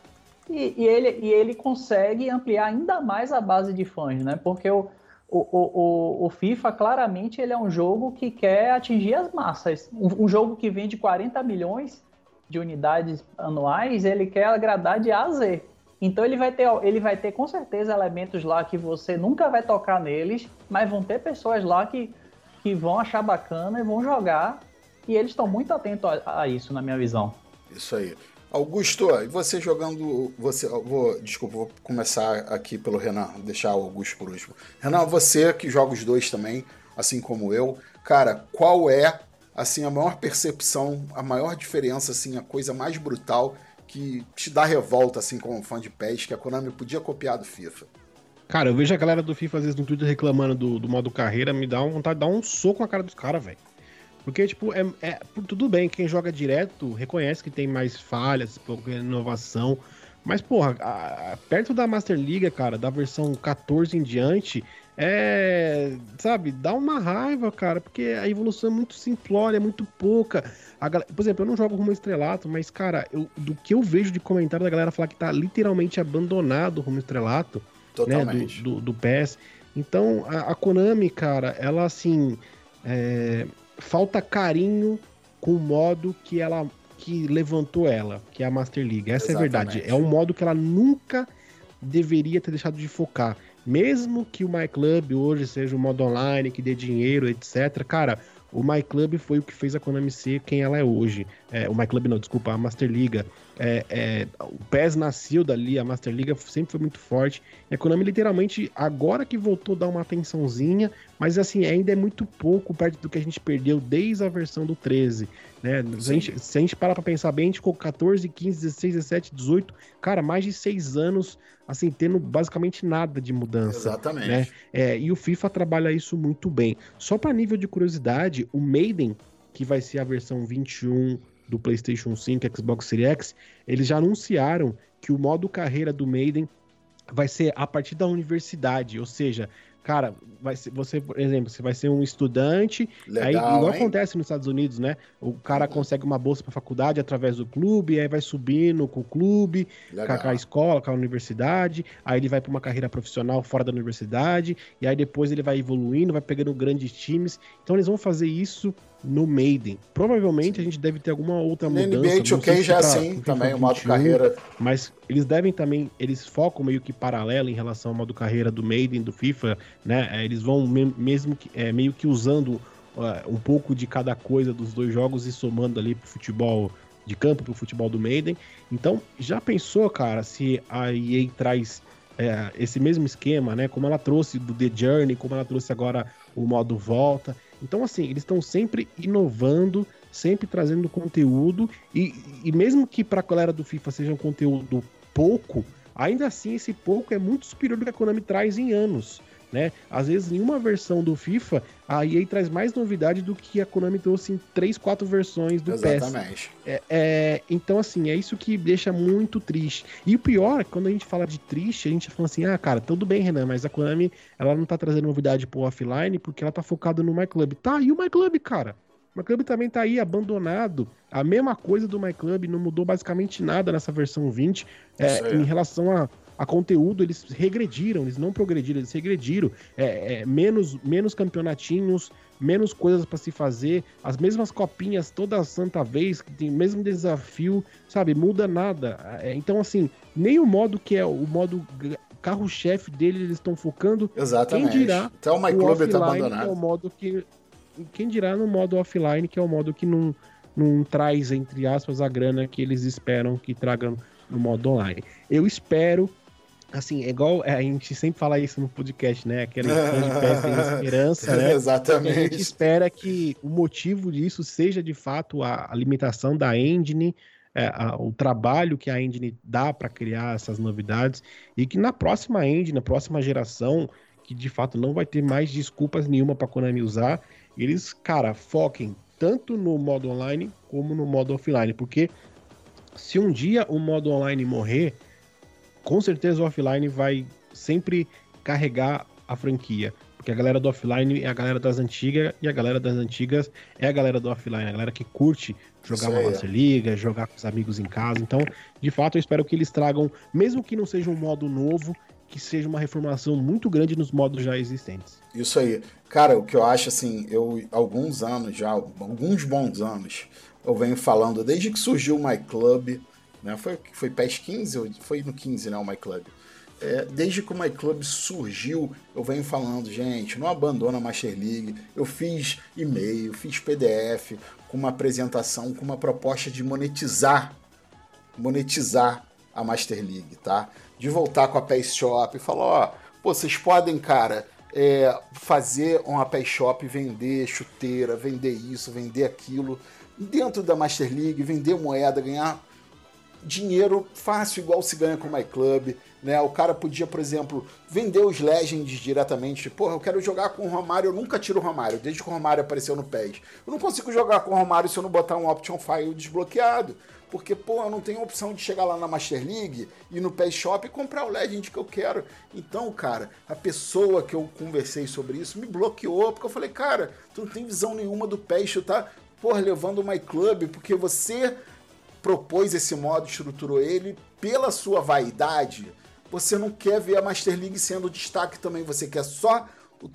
e, e ele, e ele consegue ampliar ainda mais a base de fãs, né? Porque o, o, o, o- o FIFA, claramente, ele é um jogo que quer atingir as massas. Um, um jogo que vende 40 milhões de unidades anuais, ele quer agradar de A a Z. Então ele vai ter, ele vai ter com certeza elementos lá que você nunca vai tocar neles, mas vão ter pessoas lá que, que vão achar bacana e vão jogar. E eles estão muito atentos a, a isso, na minha visão. Isso aí. Augusto, e você jogando. Você, vou, desculpa, vou começar aqui pelo Renan, deixar o Augusto por último. Renan, você que joga os dois também, assim como eu, cara, qual é assim a maior percepção, a maior diferença, assim, a coisa mais brutal que te dá revolta, assim, como fã de PES, que a Konami podia copiar do FIFA? Cara, eu vejo a galera do FIFA às vezes no Twitter reclamando do, do modo carreira, me dá vontade de dar um soco na cara dos caras, velho. Porque, tipo, é, é- tudo bem, quem joga direto reconhece que tem mais falhas, pouca inovação. Mas, porra, a- a- perto da Master League, cara, da versão 14 em diante, é. Sabe, dá uma raiva, cara, porque a evolução é muito simplória, é muito pouca. A gal- Por exemplo, eu não jogo Rumo Estrelato, mas, cara, eu- do que eu vejo de comentário da galera falar que tá literalmente abandonado o Rumo Estrelato né, Totalmente. do, do, do PES. Então, a, a Konami, cara, ela assim. é, falta carinho com o modo que ela que levantou ela, que é a Master League. Essa Exatamente. é a verdade. É um modo que ela nunca deveria ter deixado de focar. Mesmo que o My Club hoje seja um modo online, que dê dinheiro, etc. Cara, o My Club foi o que fez a Konami ser quem ela é hoje. É, o My Club não, desculpa, a Master Liga. É, é, o PES nasceu dali, a Master Liga sempre foi muito forte. E a Konami literalmente, agora que voltou a dar uma atençãozinha, mas assim, ainda é muito pouco perto do que a gente perdeu desde a versão do 13. Né? Se, a gente, se a gente parar pra pensar bem, a gente ficou 14, 15, 16, 17, 18, cara, mais de seis anos, assim, tendo basicamente nada de mudança. Exatamente. Né? É, e o FIFA trabalha isso muito bem. Só para nível de curiosidade, o Maiden, que vai ser a versão 21 do PlayStation 5, Xbox Series X, eles já anunciaram que o modo carreira do Maiden vai ser a partir da universidade, ou seja, cara, vai ser, você, por exemplo, você vai ser um estudante, Legal, aí igual hein? acontece nos Estados Unidos, né? O cara consegue uma bolsa para faculdade através do clube, aí vai subindo com o clube, com a, Legal. com a escola, com a universidade, aí ele vai para uma carreira profissional fora da universidade, e aí depois ele vai evoluindo, vai pegando grandes times. Então eles vão fazer isso no Maiden. Provavelmente a gente deve ter alguma outra No mudança. NBA não sei 2K se já é pra- assim, também, o modo 21, carreira. Mas eles devem também, eles focam meio que paralelo em relação ao modo carreira do Maiden, do FIFA, né? É, Eles vão me- mesmo que, é, meio que usando uh, um pouco de cada coisa dos dois jogos e somando ali pro futebol de campo, pro futebol do Maiden. Então, já pensou, cara, se a EA traz é, esse mesmo esquema, né? Como ela trouxe do The Journey, como ela trouxe agora o modo volta. Então, assim, eles estão sempre inovando, sempre trazendo conteúdo, e, e mesmo que para a galera do FIFA seja um conteúdo pouco, ainda assim esse pouco é muito superior do que a Konami traz em anos. Né? Às vezes, em uma versão do FIFA, a EA traz mais novidade do que a Konami trouxe em 3, 4 versões do PES. Exatamente. É, é, então, assim, é isso que deixa muito triste. E o pior, quando a gente fala de triste, a gente fala assim, ah, cara, tudo bem, Renan, mas a Konami, ela não tá trazendo novidade pro offline porque ela tá focada no My Club. Tá, e o My Club, cara? O My Club também tá aí, abandonado. A mesma coisa do My Club, não mudou basicamente nada nessa versão 20. É, em relação a, a conteúdo, eles regrediram, eles não progrediram, eles regrediram. É, é, menos, menos campeonatinhos, menos coisas pra se fazer, as mesmas copinhas toda santa vez, que tem o mesmo desafio, sabe? Muda nada. É, então, assim, nem o modo que é o modo carro-chefe dele, eles estão focando. Exatamente. Quem dirá Até o My o Club tá que é abandonado. o modo que. Quem dirá no modo offline, que é o modo que não, não traz, entre aspas, a grana que eles esperam que tragam no modo online. Eu espero. Assim, é igual é, a gente sempre fala isso no podcast, né? De tem esperança, né? E a gente Exatamente. espera que o motivo disso seja de fato a, a limitação da engine, é, a- o trabalho que a engine dá para criar essas novidades e que na próxima engine, na próxima geração, que de fato não vai ter mais desculpas nenhuma para Konami usar, eles, cara, foquem tanto no modo online como no modo offline, porque se um dia o modo online morrer, com certeza o offline vai sempre carregar a franquia. Porque a galera do offline é a galera das antigas e a galera das antigas é a galera do offline, a galera que curte jogar Isso uma. Master Liga, jogar com os amigos em casa. Então, de fato, eu espero que eles tragam, mesmo que não seja um modo novo, que seja uma reformação muito grande nos modos já existentes. Isso aí. Cara, o que eu acho assim, eu alguns anos já, alguns bons anos, eu venho falando, desde que surgiu o My Club, né? Foi, foi PES 15, ou foi no 15, né, o My Club. É, desde que o My Club surgiu, eu venho falando, gente, não abandona a Master League. Eu fiz e-mail, fiz PDF com uma apresentação, com uma proposta de monetizar, monetizar a Master League, tá? De voltar com a PES Shop e falar, ó, pô, vocês podem, cara, é, fazer uma PES Shop, vender chuteira, vender isso, vender aquilo, dentro da Master League, vender moeda, ganhar dinheiro fácil, igual se ganha com o My Club, né? O cara podia, por exemplo, vender os Legends diretamente. Porra, eu quero jogar com o Romário, eu nunca tiro o Romário, desde que o Romário apareceu no PES. Eu não consigo jogar com o Romário se eu não botar um Option File desbloqueado. Porque, pô, eu não tenho opção de chegar lá na Master League e no PES Shop e comprar o Legend que eu quero. Então, cara, a pessoa que eu conversei sobre isso me bloqueou, porque eu falei, cara, tu não tem visão nenhuma do PES, tu tá, porra, levando o My Club, porque você propôs esse modo, estruturou ele pela sua vaidade. Você não quer ver a Master League sendo destaque também, você quer só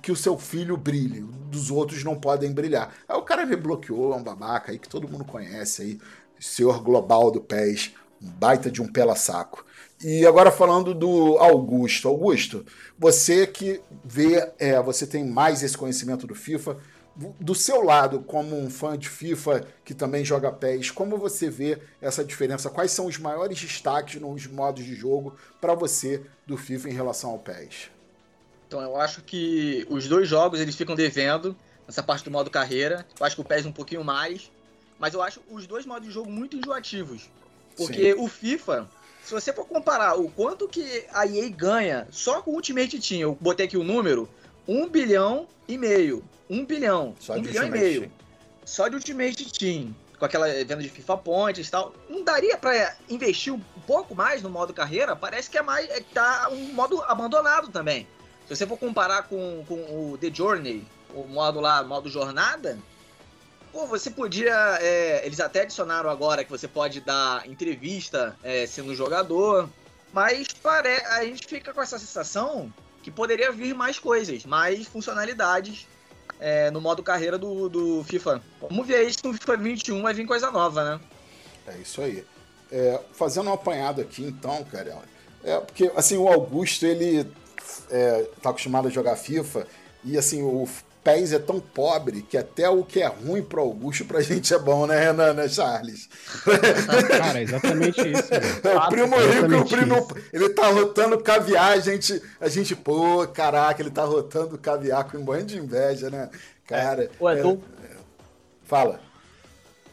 que o seu filho brilhe, dos outros não podem brilhar. Aí o cara me bloqueou, é um babaca aí que todo mundo conhece aí. senhor global do PES, um baita de um pela saco. E agora falando do Augusto. Augusto, você que vê, é, você tem mais esse conhecimento do FIFA, do seu lado, como um fã de FIFA que também joga PES, como você vê essa diferença? Quais são os maiores destaques nos modos de jogo para você do FIFA em relação ao PES? Então eu acho que os dois jogos eles ficam devendo essa parte do modo carreira. Eu acho que o PES um pouquinho mais, mas eu acho os dois modos de jogo muito enjoativos. Porque Sim. o FIFA, se você for comparar o quanto que a EA ganha só com o Ultimate Team, eu botei aqui o número, 1 bilhão e meio. 1 bilhão. Só 1 bilhão e meio. Team. Só de Ultimate Team. Com aquela venda de FIFA Points e tal. Não daria para investir um pouco mais no modo carreira? Parece que é mais. É, tá um modo abandonado também. Se você for comparar com, com o The Journey, o modo lá, modo jornada, pô, você podia. É, eles até adicionaram agora que você pode dar entrevista é, sendo jogador. Mas pare, a gente fica com essa sensação que poderia vir mais coisas, mais funcionalidades é, no modo carreira do, do FIFA. Vamos ver aí se no FIFA 21 vai vir coisa nova, né? É isso aí. É, fazendo um apanhado aqui então, cara, é porque assim o Augusto ele é, tá acostumado a jogar FIFA e assim, o PES é tão pobre que até o que é ruim pro Augusto pra gente é bom, né, Renan, né, Charles? Cara, é exatamente isso. É, o primo rico, o primo, ele tá rotando caviar, a gente, a gente, pô, caraca, ele tá rotando caviar com um banho de inveja, né? Cara. É, o Edu. É, fala.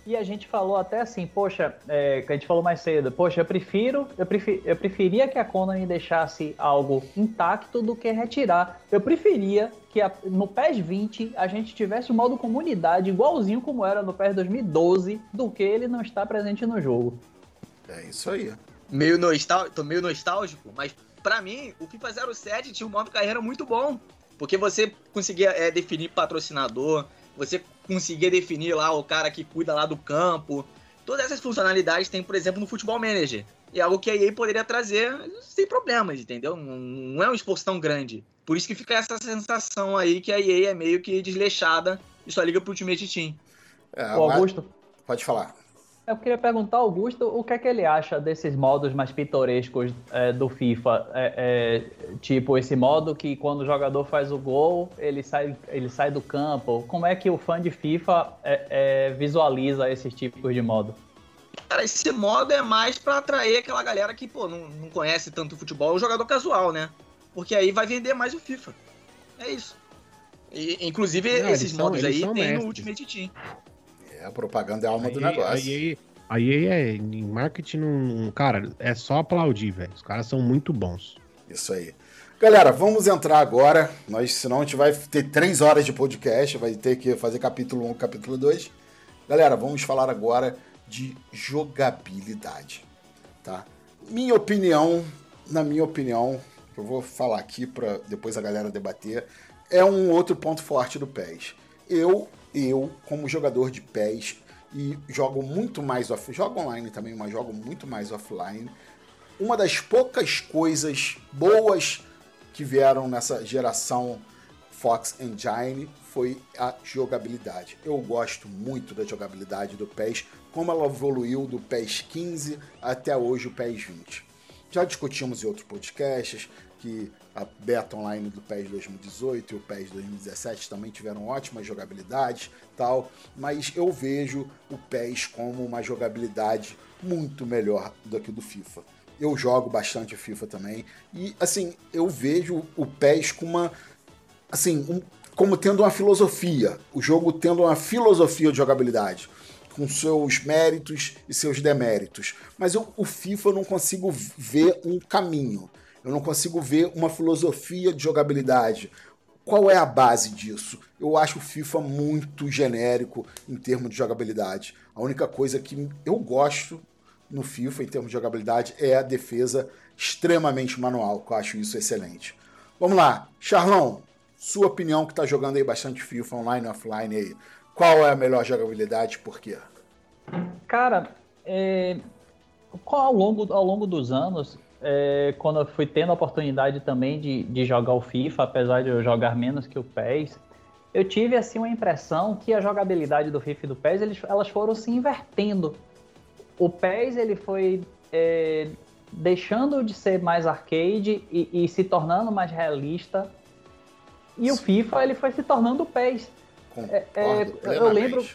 E a gente falou até assim, poxa, é, que a gente falou mais cedo, poxa, eu prefiro, eu, prefiro, eu preferia que a Konami deixasse algo intacto do que retirar. Eu preferia que a, no PES 20 a gente tivesse o modo comunidade igualzinho como era no PES 2012, do que ele não está presente no jogo. É isso aí. Meio nostálgico, tô meio nostálgico, mas para mim o FIFA 07 tinha um modo carreira muito bom, porque você conseguia é, definir patrocinador, você conseguia definir lá o cara que cuida lá do campo. Todas essas funcionalidades tem, por exemplo, no Futebol Manager. E é algo que a EA poderia trazer sem problemas, entendeu? Não é um esforço tão grande. Por isso que fica essa sensação aí que a EA é meio que desleixada e só liga pro Ultimate Team. É, o Augusto. Pode falar. Eu queria perguntar ao Augusto o que é que ele acha desses modos mais pitorescos é, do FIFA. É, é, tipo, esse modo que quando o jogador faz o gol, ele sai, ele sai do campo. Como é que o fã de FIFA é, é, visualiza esses tipos de modo? Cara, esse modo é mais para atrair aquela galera que, pô, não, não conhece tanto futebol, o jogador casual, né? Porque aí vai vender mais o FIFA. É isso. E, inclusive, não, esses modos aí tem mestres. no Ultimate Team. É, a propaganda é a alma aí, do negócio. Aí, aí é, em marketing, cara, é só aplaudir, velho. Os caras são muito bons. Isso aí. Galera, vamos entrar agora. Nós, senão a gente vai ter três horas de podcast, vai ter que fazer capítulo 1, capítulo 2. Galera, vamos falar agora de jogabilidade, tá? Minha opinião, na minha opinião, eu vou falar aqui para depois a galera debater, é um outro ponto forte do PES. Eu eu, como jogador de PES, e jogo muito mais off, jogo online também, mas jogo muito mais offline. Uma das poucas coisas boas que vieram nessa geração Fox Engine foi a jogabilidade. Eu gosto muito da jogabilidade do PES, como ela evoluiu do PES 15 até hoje o PES 20. Já discutimos em outros podcasts que a beta online do PES 2018 e o PES 2017 também tiveram ótimas jogabilidades, tal, mas eu vejo o PES como uma jogabilidade muito melhor do que do FIFA. Eu jogo bastante FIFA também e assim, eu vejo o PES com uma assim, um, como tendo uma filosofia, o jogo tendo uma filosofia de jogabilidade com seus méritos e seus deméritos. Mas eu, o FIFA eu não consigo ver um caminho. Eu não consigo ver uma filosofia de jogabilidade. Qual é a base disso? Eu acho o FIFA muito genérico em termos de jogabilidade. A única coisa que eu gosto no FIFA em termos de jogabilidade é a defesa extremamente manual, que eu acho isso excelente. Vamos lá, Charlão, sua opinião que está jogando aí bastante FIFA online e offline aí. Qual é a melhor jogabilidade e por quê? Cara, é, ao, longo, ao longo dos anos, é, quando eu fui tendo a oportunidade também de, de jogar o FIFA, apesar de eu jogar menos que o PES, eu tive assim uma impressão que a jogabilidade do FIFA e do PES eles, elas foram se invertendo. o PES ele foi é, deixando de ser mais arcade e, e, se tornando mais realista. E o FIFA ele foi se tornando o PES. É, é, eu lembro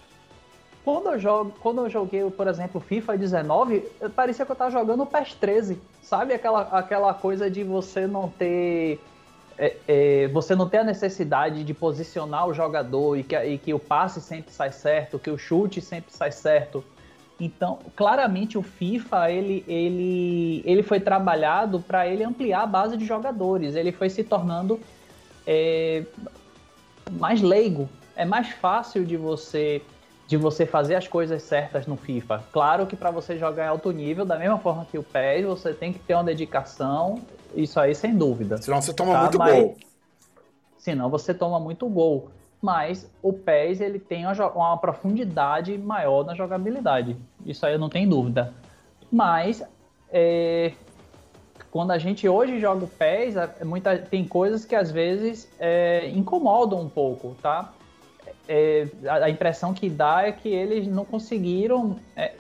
quando eu, jogo, quando eu joguei, por exemplo, FIFA 19, parecia que eu estava jogando PES 13. Sabe aquela, aquela coisa de você não ter. É, é, você não ter a necessidade de posicionar o jogador e que, e que o passe sempre sai certo, que o chute sempre sai certo. Então, claramente o FIFA ele, ele, ele foi trabalhado para ele ampliar a base de jogadores. Ele foi se tornando é, mais leigo. É mais fácil de você de você fazer as coisas certas no FIFA. Claro que para você jogar em alto nível, da mesma forma que o PES, você tem que ter uma dedicação, isso aí sem dúvida. Senão você toma tá? muito Mas, gol. Senão você toma muito gol mas o PES ele tem uma, uma, profundidade maior na jogabilidade. Isso aí eu não tenho dúvida. Mas é, quando a gente hoje joga o PES, é muita, tem coisas que às vezes é, incomodam um pouco, tá? É, a, a, impressão que dá é que eles não conseguiram é,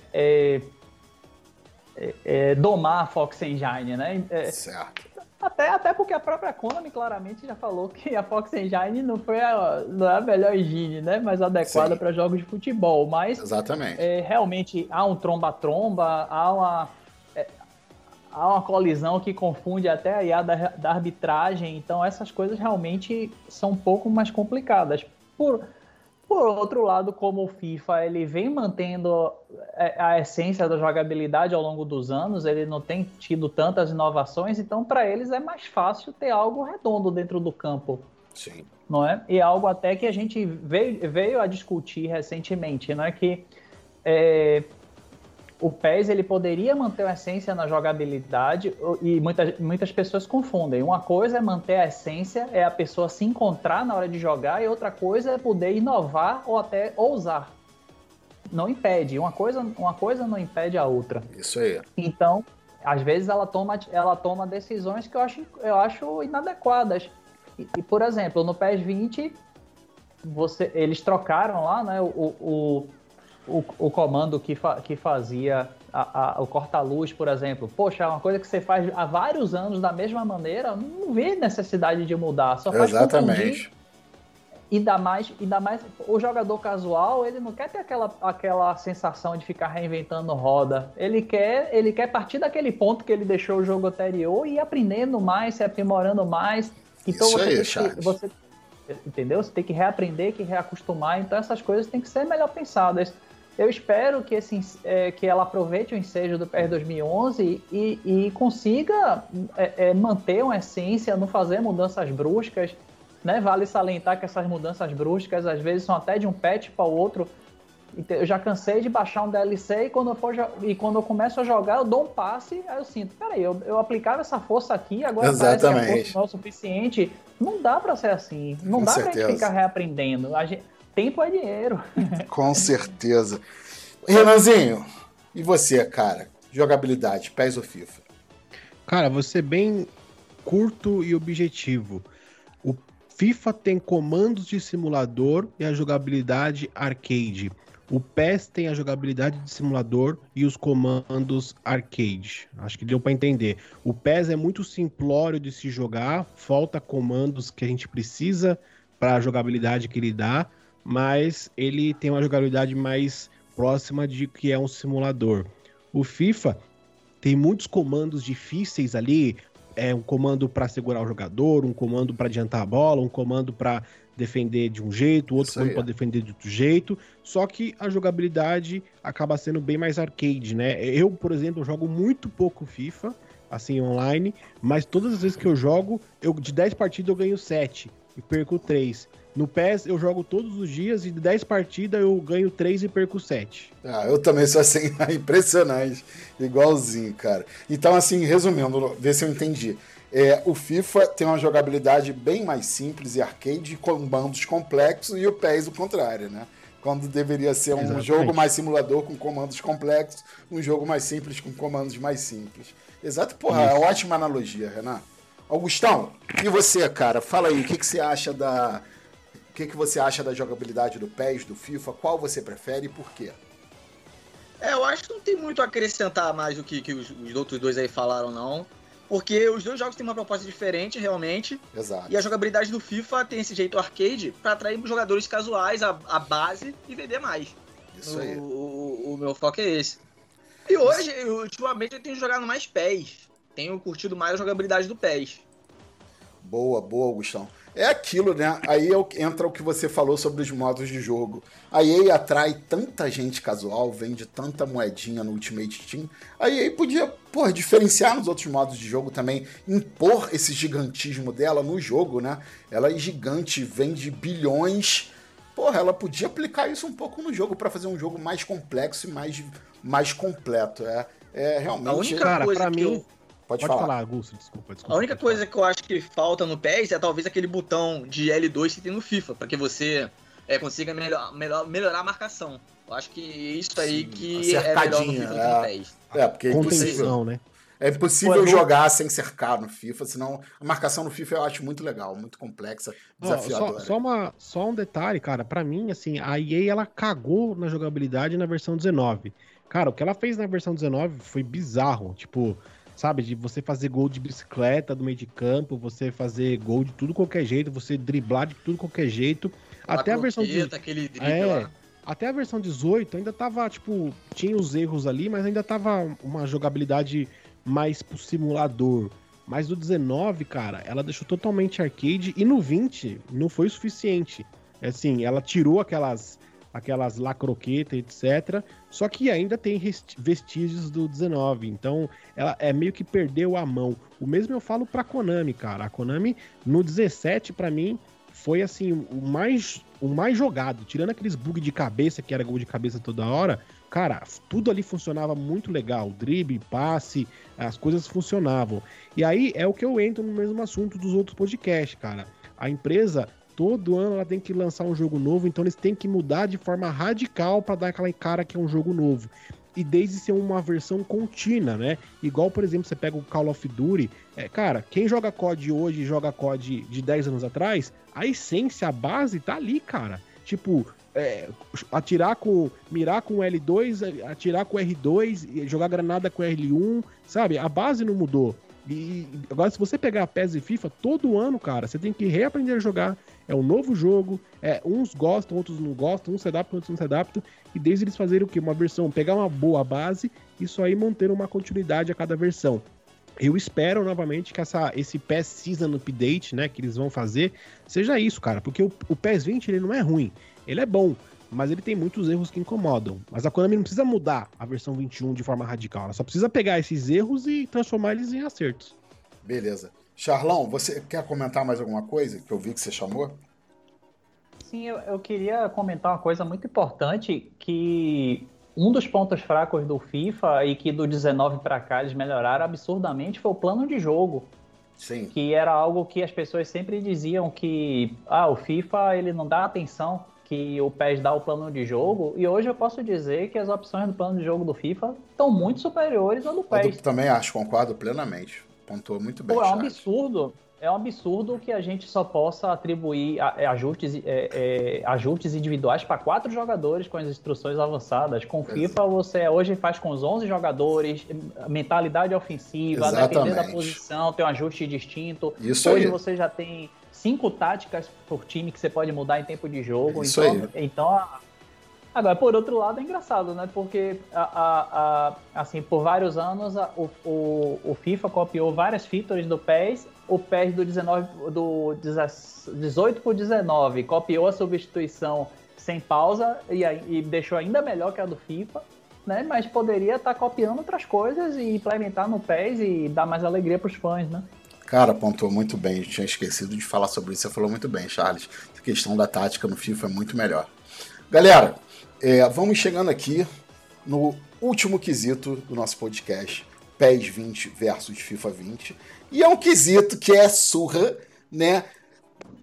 é, domar a Fox Engine, né? certo. Até, até porque a própria Konami claramente já falou que a Fox Engine não foi a, não é a melhor engine, né? Mais adequada para jogos de futebol. Mas Exatamente. É, realmente há um tromba-tromba, há uma, é, há uma colisão que confunde até a IA da, da arbitragem. Então essas coisas realmente são um pouco mais complicadas. Por, por outro lado, como o FIFA ele vem mantendo é, a essência da jogabilidade ao longo dos anos, ele não tem tido tantas inovações, então para eles é mais fácil ter algo redondo dentro do campo. Sim. Não é? E algo até que a gente veio, veio a discutir recentemente, não é que é, o PES ele poderia manter a essência na jogabilidade e muitas, muitas pessoas confundem. Uma coisa é manter a essência, é a pessoa se encontrar na hora de jogar, e outra coisa é poder inovar ou até ousar. Não impede. Uma coisa, uma coisa não impede a outra. Isso aí. Então, às vezes ela toma, ela toma decisões que eu acho, eu acho inadequadas. E, e por exemplo, no PES 20, você, eles trocaram lá né, o, o o, o comando que, fa, que fazia a, a, o corta-luz, por exemplo. Poxa, é uma coisa que você faz há vários anos da mesma maneira, não vê necessidade de mudar, só faz Exatamente. E dá mais, e dá mais. O jogador casual, ele não quer ter aquela, aquela sensação de ficar reinventando roda. Ele quer, ele quer partir daquele ponto que ele deixou o jogo anterior e ir aprendendo mais, se aprimorando mais. Então Isso você, aí, que, você entendeu? Você tem que reaprender, que reacostumar. Então essas coisas têm que ser melhor pensadas. Eu espero que, esse, é, que ela aproveite o ensejo do PR 2011 e, e consiga é, é, manter uma essência, não fazer mudanças bruscas. Né? Vale salientar que essas mudanças bruscas às vezes são até de um patch para o outro. Eu já cansei de baixar um DLC e quando, eu for, e quando eu começo a jogar, eu dou um passe, aí eu sinto, peraí, eu, eu aplicava essa força aqui, agora Exatamente. parece que a força não é o suficiente. Não dá para ser assim. Não Com dá para gente ficar reaprendendo. A gente, Tempo é dinheiro. Com certeza. Renanzinho, e você, cara? Jogabilidade, PES ou FIFA? Cara, você bem curto e objetivo. O FIFA tem comandos de simulador e a jogabilidade arcade. O PES tem a jogabilidade de simulador e os comandos arcade. Acho que deu para entender. O PES é muito simplório de se jogar, falta comandos que a gente precisa para a jogabilidade que ele dá mas ele tem uma jogabilidade mais próxima de que é um simulador. O FIFA tem muitos comandos difíceis ali, é um comando para segurar o jogador, um comando para adiantar a bola, um comando para defender de um jeito, outro comando para defender de outro jeito. Só que a jogabilidade acaba sendo bem mais arcade, né? Eu, por exemplo, jogo muito pouco FIFA, assim online, mas todas as vezes que eu jogo, eu de 10 partidas eu ganho 7 e perco 3. No PES eu jogo todos os dias e de 10 partidas eu ganho 3 e perco 7. Ah, eu também sou assim, impressionante. Igualzinho, cara. Então, assim, resumindo, ver se eu entendi. É, o FIFA tem uma jogabilidade bem mais simples e arcade, com comandos complexos, e o PES o contrário, né? Quando deveria ser um Exatamente. jogo mais simulador com comandos complexos, um jogo mais simples com comandos mais simples. Exato, porra, é ótima analogia, Renan. Augustão, e você, cara? Fala aí, o que, que você acha da, o que, que você acha da jogabilidade do PES, do FIFA? Qual você prefere e por quê? É, eu acho que não tem muito a acrescentar mais do que, que os, os outros dois aí falaram, não. Porque os dois jogos têm uma proposta diferente, realmente. Exato. E a jogabilidade do FIFA tem esse jeito arcade pra atrair jogadores casuais, a, a base e vender mais. Isso o, aí. O, o meu foco é esse. E hoje, eu, ultimamente, eu tenho jogado mais pés. Tenho curtido mais a jogabilidade do pés. Boa, boa, Augustão. É aquilo, né? Aí é o- entra o que você falou sobre os modos de jogo. A EA atrai tanta gente casual, vende tanta moedinha no Ultimate Team. A EA podia, porra, diferenciar nos outros modos de jogo também, impor esse gigantismo dela no jogo, né? Ela é gigante, vende bilhões. Porra, ela podia aplicar isso um pouco no jogo pra fazer um jogo mais complexo e mais, mais completo. É, é realmente. A única Cara, coisa pra que mim- eu- Pode, Pode falar. falar, Augusto, desculpa, desculpa. A única coisa que eu acho que falta no PES é talvez aquele botão de L2 que tem no FIFA, pra que você é, consiga melhor, melhor, melhorar a marcação. Eu acho que isso aí Sim, que é melhor no FIFA é. no PES. É, porque é falar. impossível. Contenção, né? É impossível Pô, eu- jogar sem cercar no FIFA, senão a marcação no FIFA eu acho muito legal, muito complexa, Ó, desafiadora. só, só, uma, só um detalhe, cara. Pra mim, assim, a EA ela cagou na jogabilidade na versão 19. Cara, o que ela fez na versão 19 foi bizarro. Tipo, sabe, de você fazer gol de bicicleta do meio de campo, você fazer gol de tudo qualquer jeito, você driblar de tudo qualquer jeito. Até a versão de, aquele É, lá. até a versão 18 ainda tava, tipo, tinha os erros ali, mas ainda tava uma jogabilidade mais pro simulador. Mas do 19, cara, ela deixou totalmente arcade e no 20 não foi o suficiente. Assim, ela tirou aquelas aquelas lá croqueta, etc. Só que ainda tem vestígios do 19. Então, ela é meio que perdeu a mão. O mesmo eu falo pra Konami, cara. A Konami no 17 pra mim foi assim o mais o mais jogado, tirando aqueles bug de cabeça que era gol de cabeça toda hora. Cara, tudo ali funcionava muito legal, drible, passe, as coisas funcionavam. E aí é o que eu entro no mesmo assunto dos outros podcasts, cara. A empresa todo ano ela tem que lançar um jogo novo, então eles têm que mudar de forma radical para dar aquela cara que é um jogo novo. E desde ser uma versão contínua, né? Igual, por exemplo, você pega o Call of Duty, é, cara, quem joga COD hoje e joga COD de 10 anos atrás, a essência, a base tá ali, cara. Tipo, é, atirar com. mirar com L2, atirar com R2, e jogar granada com R1, sabe? A base não mudou. E agora, se você pegar PES e FIFA, todo ano, cara, você tem que reaprender a jogar. É um novo jogo, é, uns gostam, outros não gostam, uns se adaptam, outros não se adaptam. E desde eles fazerem o quê? Uma versão, pegar uma boa base, isso aí manter uma continuidade a cada versão. Eu espero novamente que essa, esse PES Season Update, né, que eles vão fazer, seja isso, cara, porque o, o PES 20 ele não é ruim, ele é bom, mas ele tem muitos erros que incomodam. Mas a Konami não precisa mudar a versão 21 de forma radical, ela só precisa pegar esses erros e transformar eles em acertos. Beleza. Charlão, você quer comentar mais alguma coisa que eu vi que você chamou? Sim, eu, eu queria comentar uma coisa muito importante que um dos pontos fracos do FIFA e que do 19 para cá eles melhoraram absurdamente foi o plano de jogo, Sim. que era algo que as pessoas sempre diziam que ah, o FIFA ele não dá atenção que o PES dá o plano de jogo e hoje eu posso dizer que as opções do plano de jogo do FIFA estão muito superiores ao do Eu PES. também acho, concordo plenamente. Pontuou muito bem, Pô, é um Charles. absurdo. É um absurdo que a gente só possa atribuir é, ajustes, é, é, ajustes individuais para quatro jogadores com as instruções avançadas. Com FIFA, você hoje faz com os 11 jogadores, mentalidade ofensiva, dependendo da posição, tem um ajuste distinto. Isso hoje aí. você já tem cinco táticas por time que você pode mudar em tempo de jogo. Isso então, aí. então a- Agora, por outro lado, é engraçado, né? Porque, a, a- a- assim, por vários anos, a- o, o, o FIFA copiou várias features do PES. O PES do, 19, do 18 por 19 copiou a substituição sem pausa e, e deixou ainda melhor que a do FIFA, né? Mas poderia estar copiando outras coisas e implementar no PES e dar mais alegria para os fãs, né? Cara, pontuou muito bem. Eu tinha esquecido de falar sobre isso. Você falou muito bem, Charles. A questão da tática no FIFA é muito melhor. Galera, é, vamos chegando aqui no último quesito do nosso podcast. PES 20 versus FIFA 20. E é um quesito que é surra, né?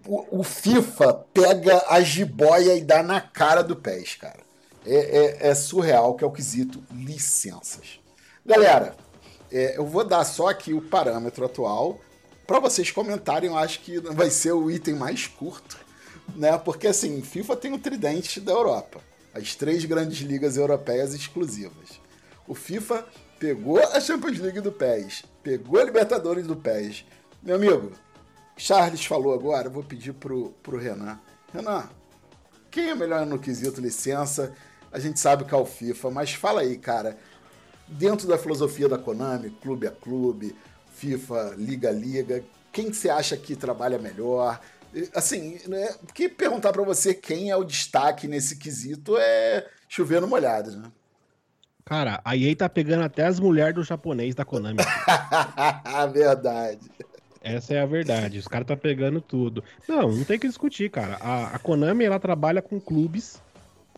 O, o FIFA pega a jiboia e dá na cara do PES, cara. É, é- é surreal que é o quesito licenças. Galera, é, eu vou dar só aqui o parâmetro atual para vocês comentarem. Eu acho que vai ser o item mais curto, né? Porque assim, FIFA tem o tridente da Europa. As três grandes ligas europeias exclusivas. O FIFA pegou a Champions League do PES, pegou a Libertadores do PES. Meu amigo, Charles falou agora, vou pedir pro, pro Renan. Renan, quem é melhor no quesito licença? A gente sabe que é o FIFA, mas fala aí, cara, dentro da filosofia da Konami, clube a clube, FIFA, liga a liga, quem você acha que trabalha melhor? Assim, né, porque perguntar para você quem é o destaque nesse quesito é chover no molhado, né? Cara, a EA tá pegando até as mulheres do japonês da Konami. verdade. Essa é a verdade. Os caras tá pegando tudo. Não, não tem que discutir, cara. A, a, Konami ela trabalha com clubes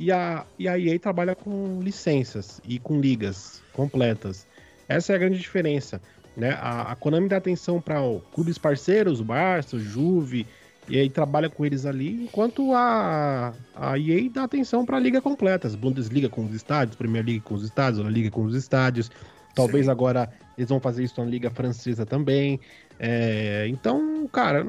e a, e a EA trabalha com licenças e com ligas completas. Essa é a grande diferença. Né? A, a Konami dá atenção para clubes parceiros, o Barça, o Juve, e aí trabalha com eles ali, enquanto a, a EA dá atenção para a liga completa, as Bundesliga com os estádios, Premier League com os estádios, a Liga com os estádios. Talvez Sim. agora eles vão fazer isso na Liga Francesa também. É, então, cara,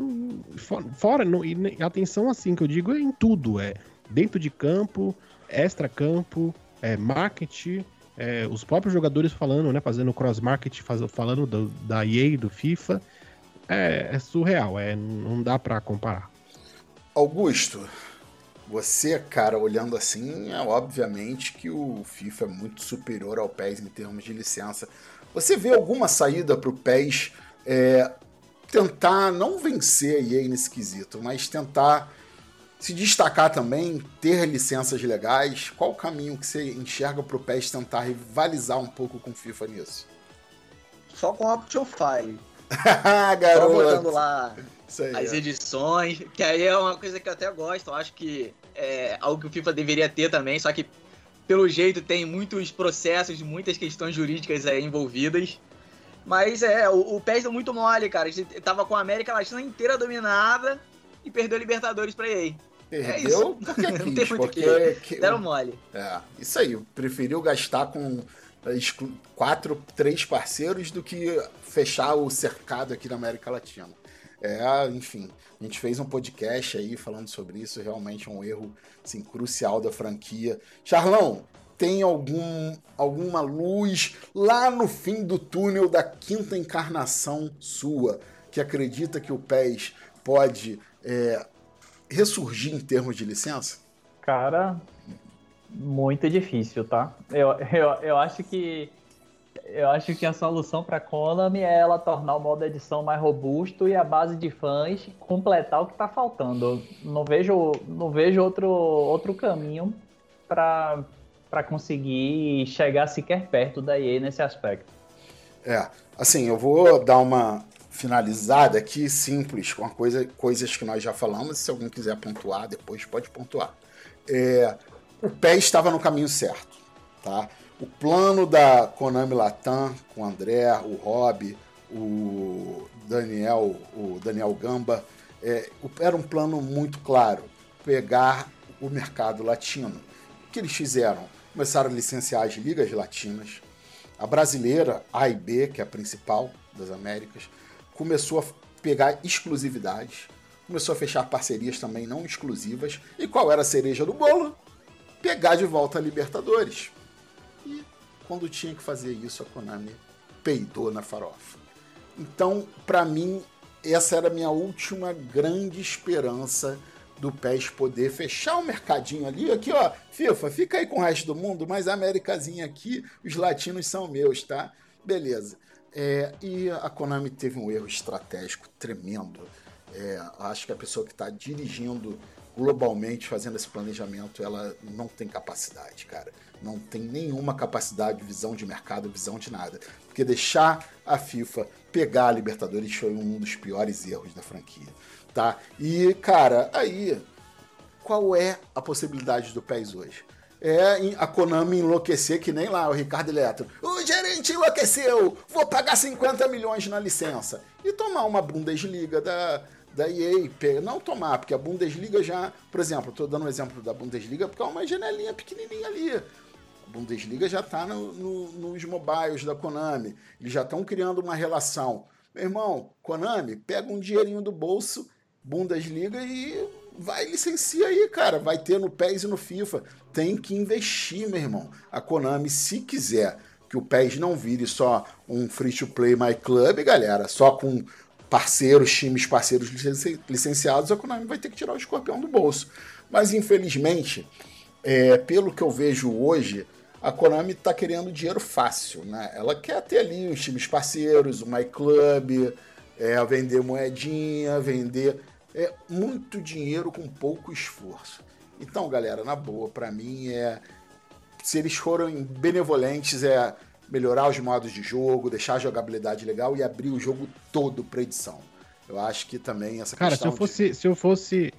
fora, não, e atenção assim que eu digo é em tudo, é dentro de campo, extra campo, é marketing, é, os próprios jogadores falando, né, fazendo cross market, faz, falando do, da EA, do FIFA é, é surreal, é, não dá para comparar. Augusto, você, cara, olhando assim, é obviamente que o FIFA é muito superior ao PES em termos de licença. Você vê alguma saída para o PES é, tentar não vencer a EA nesse quesito, mas tentar se destacar também, ter licenças legais? Qual o caminho que você enxerga para o PES tentar rivalizar um pouco com o FIFA nisso? Só com Option File. Garoto. Só botando lá aí, as é. edições, que aí é uma coisa que eu até gosto, eu acho que é algo que o FIFA deveria ter também, só que pelo jeito tem muitos processos, muitas questões jurídicas aí envolvidas. Mas é, o, o PES deu muito mole, cara. A gente tava com a América Latina inteira dominada e perdeu a Libertadores pra EA. Perdeu é isso. porque quis, Não tem muito porque... que... Deram mole. É, isso aí. Preferiu gastar com quatro, três parceiros do que fechar o cercado aqui na América Latina. É, enfim, a gente fez um podcast aí falando sobre isso, realmente é um erro assim, crucial da franquia. Charlão, tem algum, alguma luz lá no fim do túnel da quinta encarnação sua que acredita que o PES pode é, ressurgir em termos de licença? Cara, muito difícil, tá? Eu, eu, eu acho que eu acho que a solução para Konami é ela tornar o modo edição mais robusto e a base de fãs completar o que está faltando. Não vejo, não vejo outro, outro caminho para conseguir chegar sequer perto da EA nesse aspecto. É, assim, eu vou dar uma finalizada aqui simples com coisa, coisas que nós já falamos. Se alguém quiser pontuar, depois pode pontuar. É, o pé estava no caminho certo, tá? O plano da Konami Latam com o André, o Rob, o Daniel, o Daniel Gamba, é, era um plano muito claro, pegar o mercado latino. O que eles fizeram? Começaram a licenciar as ligas latinas. A brasileira, A e B, que é a principal das Américas, começou a pegar exclusividades, começou a fechar parcerias também não exclusivas. E qual era a cereja do bolo? Pegar de volta a Libertadores. E quando tinha que fazer isso, a Konami peidou na farofa. Então, para mim, essa era a minha última grande esperança do PES poder fechar o mercadinho ali. Aqui, ó, FIFA, fica aí com o resto do mundo, mas a Américazinha aqui, os latinos são meus, tá? Beleza. É, e a Konami teve um erro estratégico tremendo. É, acho que a pessoa que está dirigindo globalmente fazendo esse planejamento, ela não tem capacidade, cara. Não tem nenhuma capacidade, visão de mercado, visão de nada. Porque deixar a FIFA pegar a Libertadores foi um dos piores erros da franquia, tá? E, cara, aí, qual é a possibilidade do PES hoje? É a Konami enlouquecer, que nem lá o Ricardo Eletro. O gerente enlouqueceu, vou pagar 50 milhões na licença. E tomar uma Bundesliga da, da EA, não tomar, porque a Bundesliga já, por exemplo, estou dando um exemplo da Bundesliga porque é uma janelinha pequenininha ali. A Bundesliga já está no, no, nos mobiles da Konami, eles já estão criando uma relação. Meu irmão, Konami, pega um dinheirinho do bolso, Bundesliga e vai licencia aí, cara. Vai ter no PES e no FIFA. Tem que investir, meu irmão. A Konami, se quiser que o PES não vire só um free-to-play My Club, galera, só com parceiros, times parceiros licenciados, a Konami vai ter que tirar o escorpião do bolso. Mas, infelizmente, é, pelo que eu vejo hoje, a Konami está querendo dinheiro fácil, né? Ela quer ter ali os times parceiros, o My Club, é, vender moedinha, vender é muito dinheiro com pouco esforço. Então, galera, na boa, para mim é se eles forem benevolentes é melhorar os modos de jogo, deixar a jogabilidade legal e abrir o jogo todo para edição. Eu acho que também essa Cara, se eu fosse, de... se eu fosse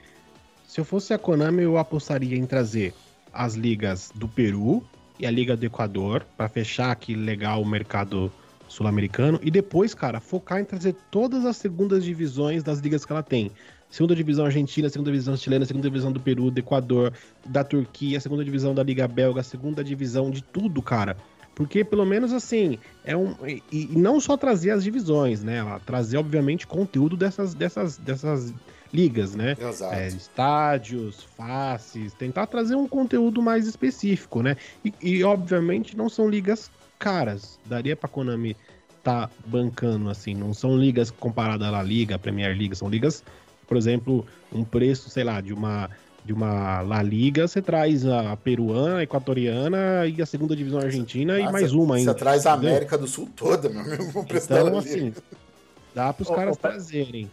se eu fosse a Konami, eu apostaria em trazer as ligas do Peru e a Liga do Equador para fechar aqui legal o mercado sul-americano e depois, cara, focar em trazer todas as segundas divisões das ligas que ela tem segunda divisão argentina, segunda divisão chilena, segunda divisão do Peru, do Equador, da Turquia, segunda divisão da Liga Belga, segunda divisão de tudo, cara. Porque pelo menos assim, é um. E, e não só trazer as divisões, né? Trazer, obviamente, conteúdo dessas, dessas, dessas ligas, né? Exato. É, estádios, faces, tentar trazer um conteúdo mais específico, né? E, e obviamente não são ligas caras. Daria pra Konami tá bancando, assim, não são ligas comparadas à La Liga, à Premier League, são ligas por exemplo, um preço, sei lá, de uma de uma La Liga, você traz a peruana, a equatoriana e a segunda divisão argentina ah, e mais cê, uma ainda. Você traz a América do Sul toda, meu amigo. Então, assim, dá para os caras o, trazerem.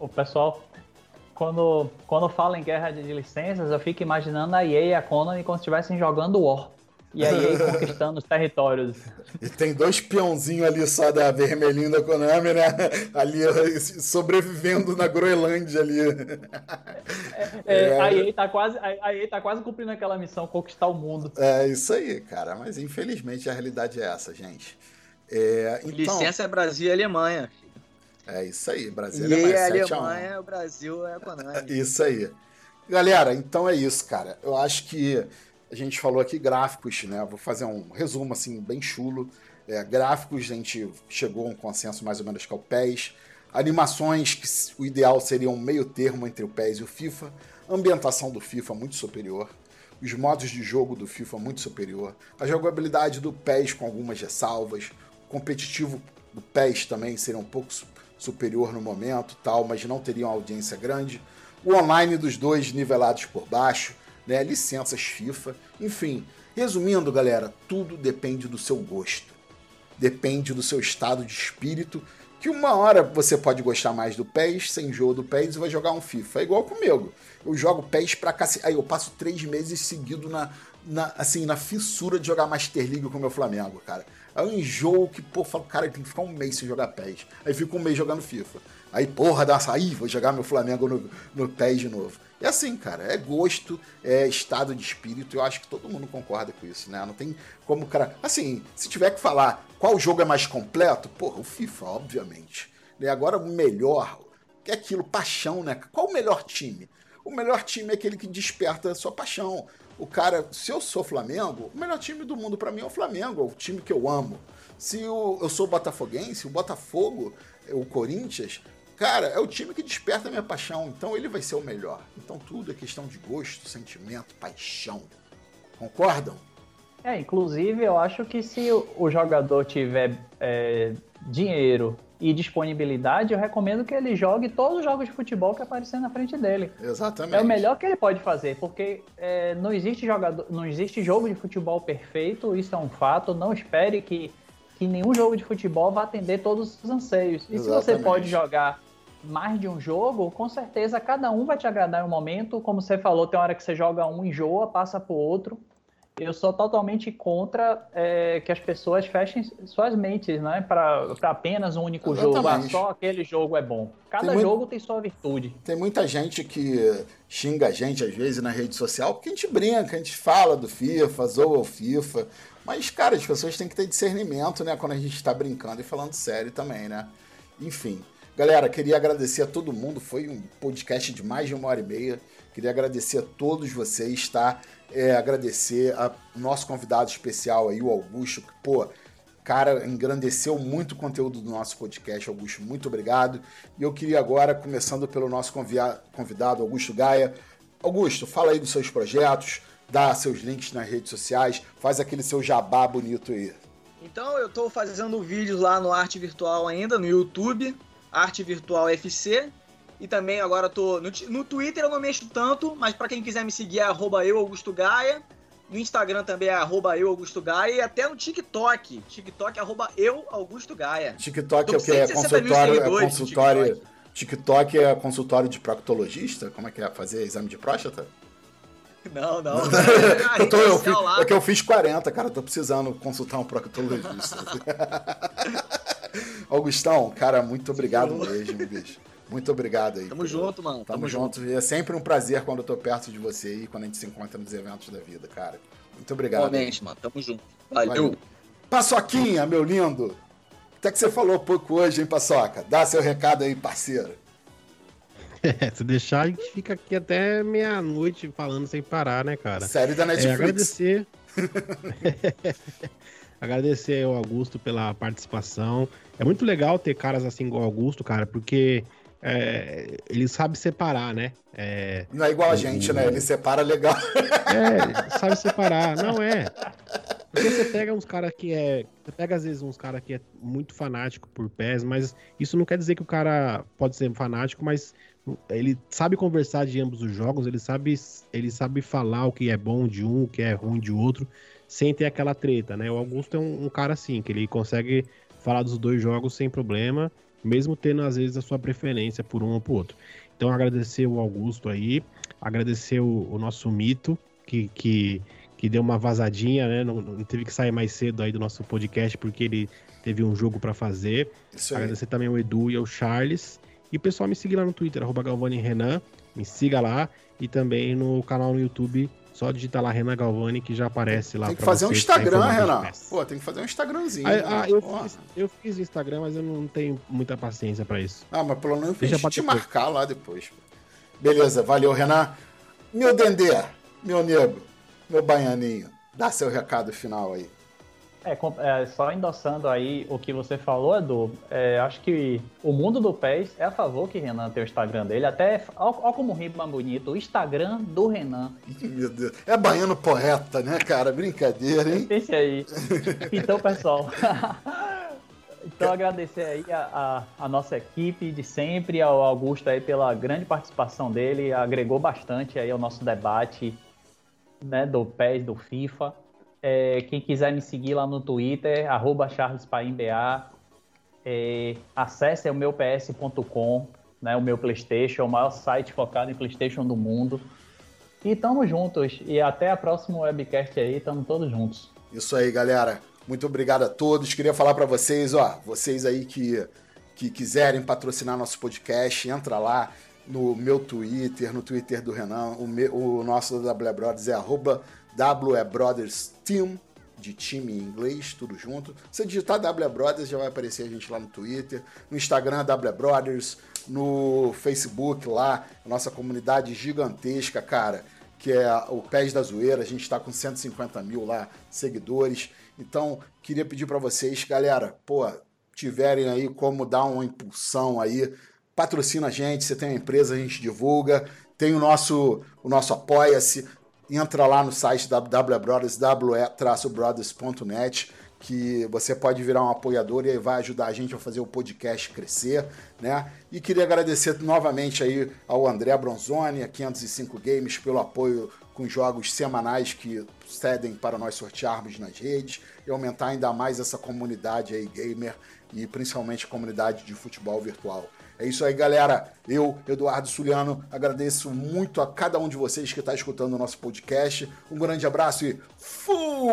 O pessoal, quando, quando fala em guerra de licenças, eu fico imaginando a EA e a Konami como se estivessem jogando War. E aí conquistando os territórios. E tem dois peãozinhos ali só da vermelhinha da Konami, né? Ali sobrevivendo na Groenlândia ali. É, é, é. A, EA tá quase, a EA tá quase cumprindo aquela missão, conquistar o mundo. É isso aí, cara. Mas infelizmente a realidade é essa, gente. É, então, Licença é Brasil e Alemanha. É isso aí, Brasil e Alemanha. E a Alemanha, o Brasil é a Konami. Isso aí. Galera, então é isso, cara. Eu acho que a gente falou aqui gráficos, né? Vou fazer um resumo assim bem chulo. É, gráficos, a gente chegou a um consenso mais ou menos que é o PES. Animações, que o ideal seria um meio termo entre o PES e o FIFA. Ambientação do FIFA muito superior. Os modos de jogo do FIFA muito superior. A jogabilidade do PES com algumas ressalvas. O competitivo do PES também seria um pouco superior no momento, tal, mas não teria uma audiência grande. O online dos dois nivelados por baixo né, licenças FIFA, enfim. Resumindo, galera, tudo depende do seu gosto. Depende do seu estado de espírito, que uma hora você pode gostar mais do PES, sem jogo do PES, e vai jogar um FIFA. É igual comigo. Eu jogo PES pra cacete. Aí eu passo três meses seguido na, na, assim, na fissura de jogar Master League com o meu Flamengo, cara. Aí eu enjoo que, pô, falo, cara, tem que ficar um mês sem jogar PES. Aí fico um mês jogando FIFA. Aí, porra, dá saída, vou jogar meu Flamengo no, no PES de novo. É assim, cara, é gosto, é estado de espírito, eu acho que todo mundo concorda com isso, né? Não tem como, cara. Assim, se tiver que falar qual jogo é mais completo, porra, o FIFA, obviamente. E agora o melhor, é aquilo, paixão, né? Qual o melhor time? O melhor time é aquele que desperta a sua paixão. O cara, se eu sou Flamengo, o melhor time do mundo para mim é o Flamengo, é o time que eu amo. Se eu, eu sou botafoguense, o Botafogo, o Corinthians, Cara, é o time que desperta a minha paixão, então ele vai ser o melhor. Então tudo é questão de gosto, sentimento, paixão. Concordam? É, inclusive eu acho que se o jogador tiver é, dinheiro e disponibilidade, eu recomendo que ele jogue todos os jogos de futebol que aparecer na frente dele. Exatamente. É o melhor que ele pode fazer, porque é, não existe jogador, não existe jogo de futebol perfeito, isso é um fato. Não espere que, que nenhum jogo de futebol vá atender todos os anseios. E Exatamente. se você pode jogar mais de um jogo, com certeza cada um vai te agradar em um momento. Como você falou, tem hora que você joga um, enjoa, passa pro outro. Eu sou totalmente contra é, que as pessoas fechem suas mentes, né? Para apenas um único Exatamente. jogo. Ah, só aquele jogo é bom. Cada tem jogo muito, tem sua virtude. Tem muita gente que xinga a gente, às vezes, na rede social, porque a gente brinca, a gente fala do FIFA, zoa o FIFA. Mas, cara, as pessoas têm que ter discernimento, né? Quando a gente está brincando e falando sério também, né? Enfim. Galera, queria agradecer a todo mundo. Foi um podcast de mais de uma hora e meia. Queria agradecer a todos vocês, tá? É, agradecer ao nosso convidado especial aí, o Augusto, que, pô, Cara, engrandeceu muito o conteúdo do nosso podcast, Augusto. Muito obrigado. E eu queria agora, começando pelo nosso convidado, Augusto Gaia. Augusto, fala aí dos seus projetos, dá seus links nas redes sociais, faz aquele seu jabá bonito aí. Então, eu estou fazendo vídeos lá no Arte Virtual ainda, no YouTube, Arte Virtual FC. E também agora tô no, no Twitter eu não mexo tanto, mas para quem quiser me seguir é arroba eu, Augusto Gaia. No Instagram também é arroba eu, Augusto Gaia. E até no TikTok. TikTok é arroba eu, Augusto Gaia. TikTok é o que? É consultório, é consultório. TikTok. TikTok é consultório de proctologista? Como é que é? Fazer exame de próstata? Não, não. eu tô, eu fiz, é que eu fiz 40, cara. Tô precisando consultar um proctologista. Augustão, cara, muito obrigado mesmo, bicho. Muito obrigado aí. Tamo junto, mano. Tamo, Tamo junto. junto. É sempre um prazer quando eu tô perto de você e quando a gente se encontra nos eventos da vida, cara. Muito obrigado. Realmente, mano. Tamo junto. Valeu. Valeu. Paçoquinha, meu lindo. Até que você falou pouco hoje, hein, Paçoca? Dá seu recado aí, parceiro. É, se deixar, a gente fica aqui até meia-noite falando sem parar, né, cara? Série da Netflix. É, agradecer. agradecer ao Augusto pela participação. É muito legal ter caras assim igual o Augusto, cara, porque é, ele sabe separar, né? É, não é igual a gente, o... né? Ele separa legal. É, sabe separar. Não é. Porque você pega uns caras que é. Você pega às vezes uns caras que é muito fanático por pés, mas isso não quer dizer que o cara pode ser fanático, mas ele sabe conversar de ambos os jogos, ele sabe, ele sabe falar o que é bom de um, o que é ruim de outro, sem ter aquela treta, né? O Augusto é um, um cara assim, que ele consegue falar dos dois jogos sem problema mesmo tendo às vezes a sua preferência por um ou por outro. Então agradecer o Augusto aí, agradecer o, o nosso mito que, que, que deu uma vazadinha, né? Não, não, teve que sair mais cedo aí do nosso podcast porque ele teve um jogo para fazer. Agradecer também ao Edu e ao Charles. E o pessoal me seguir lá no Twitter, arroba Galvani Renan, me siga lá e também no canal no YouTube só digitar lá Renan Galvani que já aparece lá. Tem que fazer um Instagram, Renan. Pô, tem que fazer um Instagramzinho. Ah, ah eu, fiz, eu, fiz, Instagram, mas eu não tenho muita paciência para isso. Ah, mas pelo menos deixa eu te marcar lá depois. Beleza, valeu, Renan. Meu Dendê, meu nego, meu baianinho, dá seu recado final aí. É, é, só endossando aí o que você falou, Edu, é, acho que o mundo do PES é a favor que Renan tem o Instagram dele. Até, olha como rima bonito, o Instagram do Renan. Meu Deus, é baiano poeta, né, cara? Brincadeira, hein? Esse aí. Então, pessoal, então agradecer aí a, a, a, nossa equipe de sempre, ao Augusto aí pela grande participação dele, agregou bastante aí ao nosso debate né, do PES, do FIFA. É, quem quiser me seguir lá no Twitter, arroba charlespaimba. É, acesse o meu ps.com, né, o meu Playstation, o maior site focado em Playstation do mundo. E tamo juntos. E até a próxima webcast aí, tamo todos juntos. Isso aí, galera. Muito obrigado a todos. Queria falar para vocês, ó, vocês aí que, que quiserem patrocinar nosso podcast, entra lá no meu Twitter, no Twitter do Renan. O, meu, o nosso da Brothers é arroba WE Brothers Team, de time em inglês, tudo junto. Se digitar W Brothers, já vai aparecer a gente lá no Twitter, no Instagram, W Brothers, no Facebook lá, nossa comunidade gigantesca, cara, que é o Pés da Zoeira, a gente está com 150 mil lá seguidores. Então, queria pedir para vocês, galera, pô, tiverem aí como dar uma impulsão aí, patrocina a gente, você tem uma empresa, a gente divulga, tem o nosso, o nosso Apoia-se, entra lá no site www.brothers.net que você pode virar um apoiador e aí vai ajudar a gente a fazer o podcast crescer, né? E queria agradecer novamente aí ao André Bronzoni, a 505 Games, pelo apoio com jogos semanais que cedem para nós sortearmos nas redes e aumentar ainda mais essa comunidade aí gamer e principalmente a comunidade de futebol virtual. É isso aí, galera. Eu, Eduardo Suliano, agradeço muito a cada um de vocês que está escutando o nosso podcast. Um grande abraço e fui!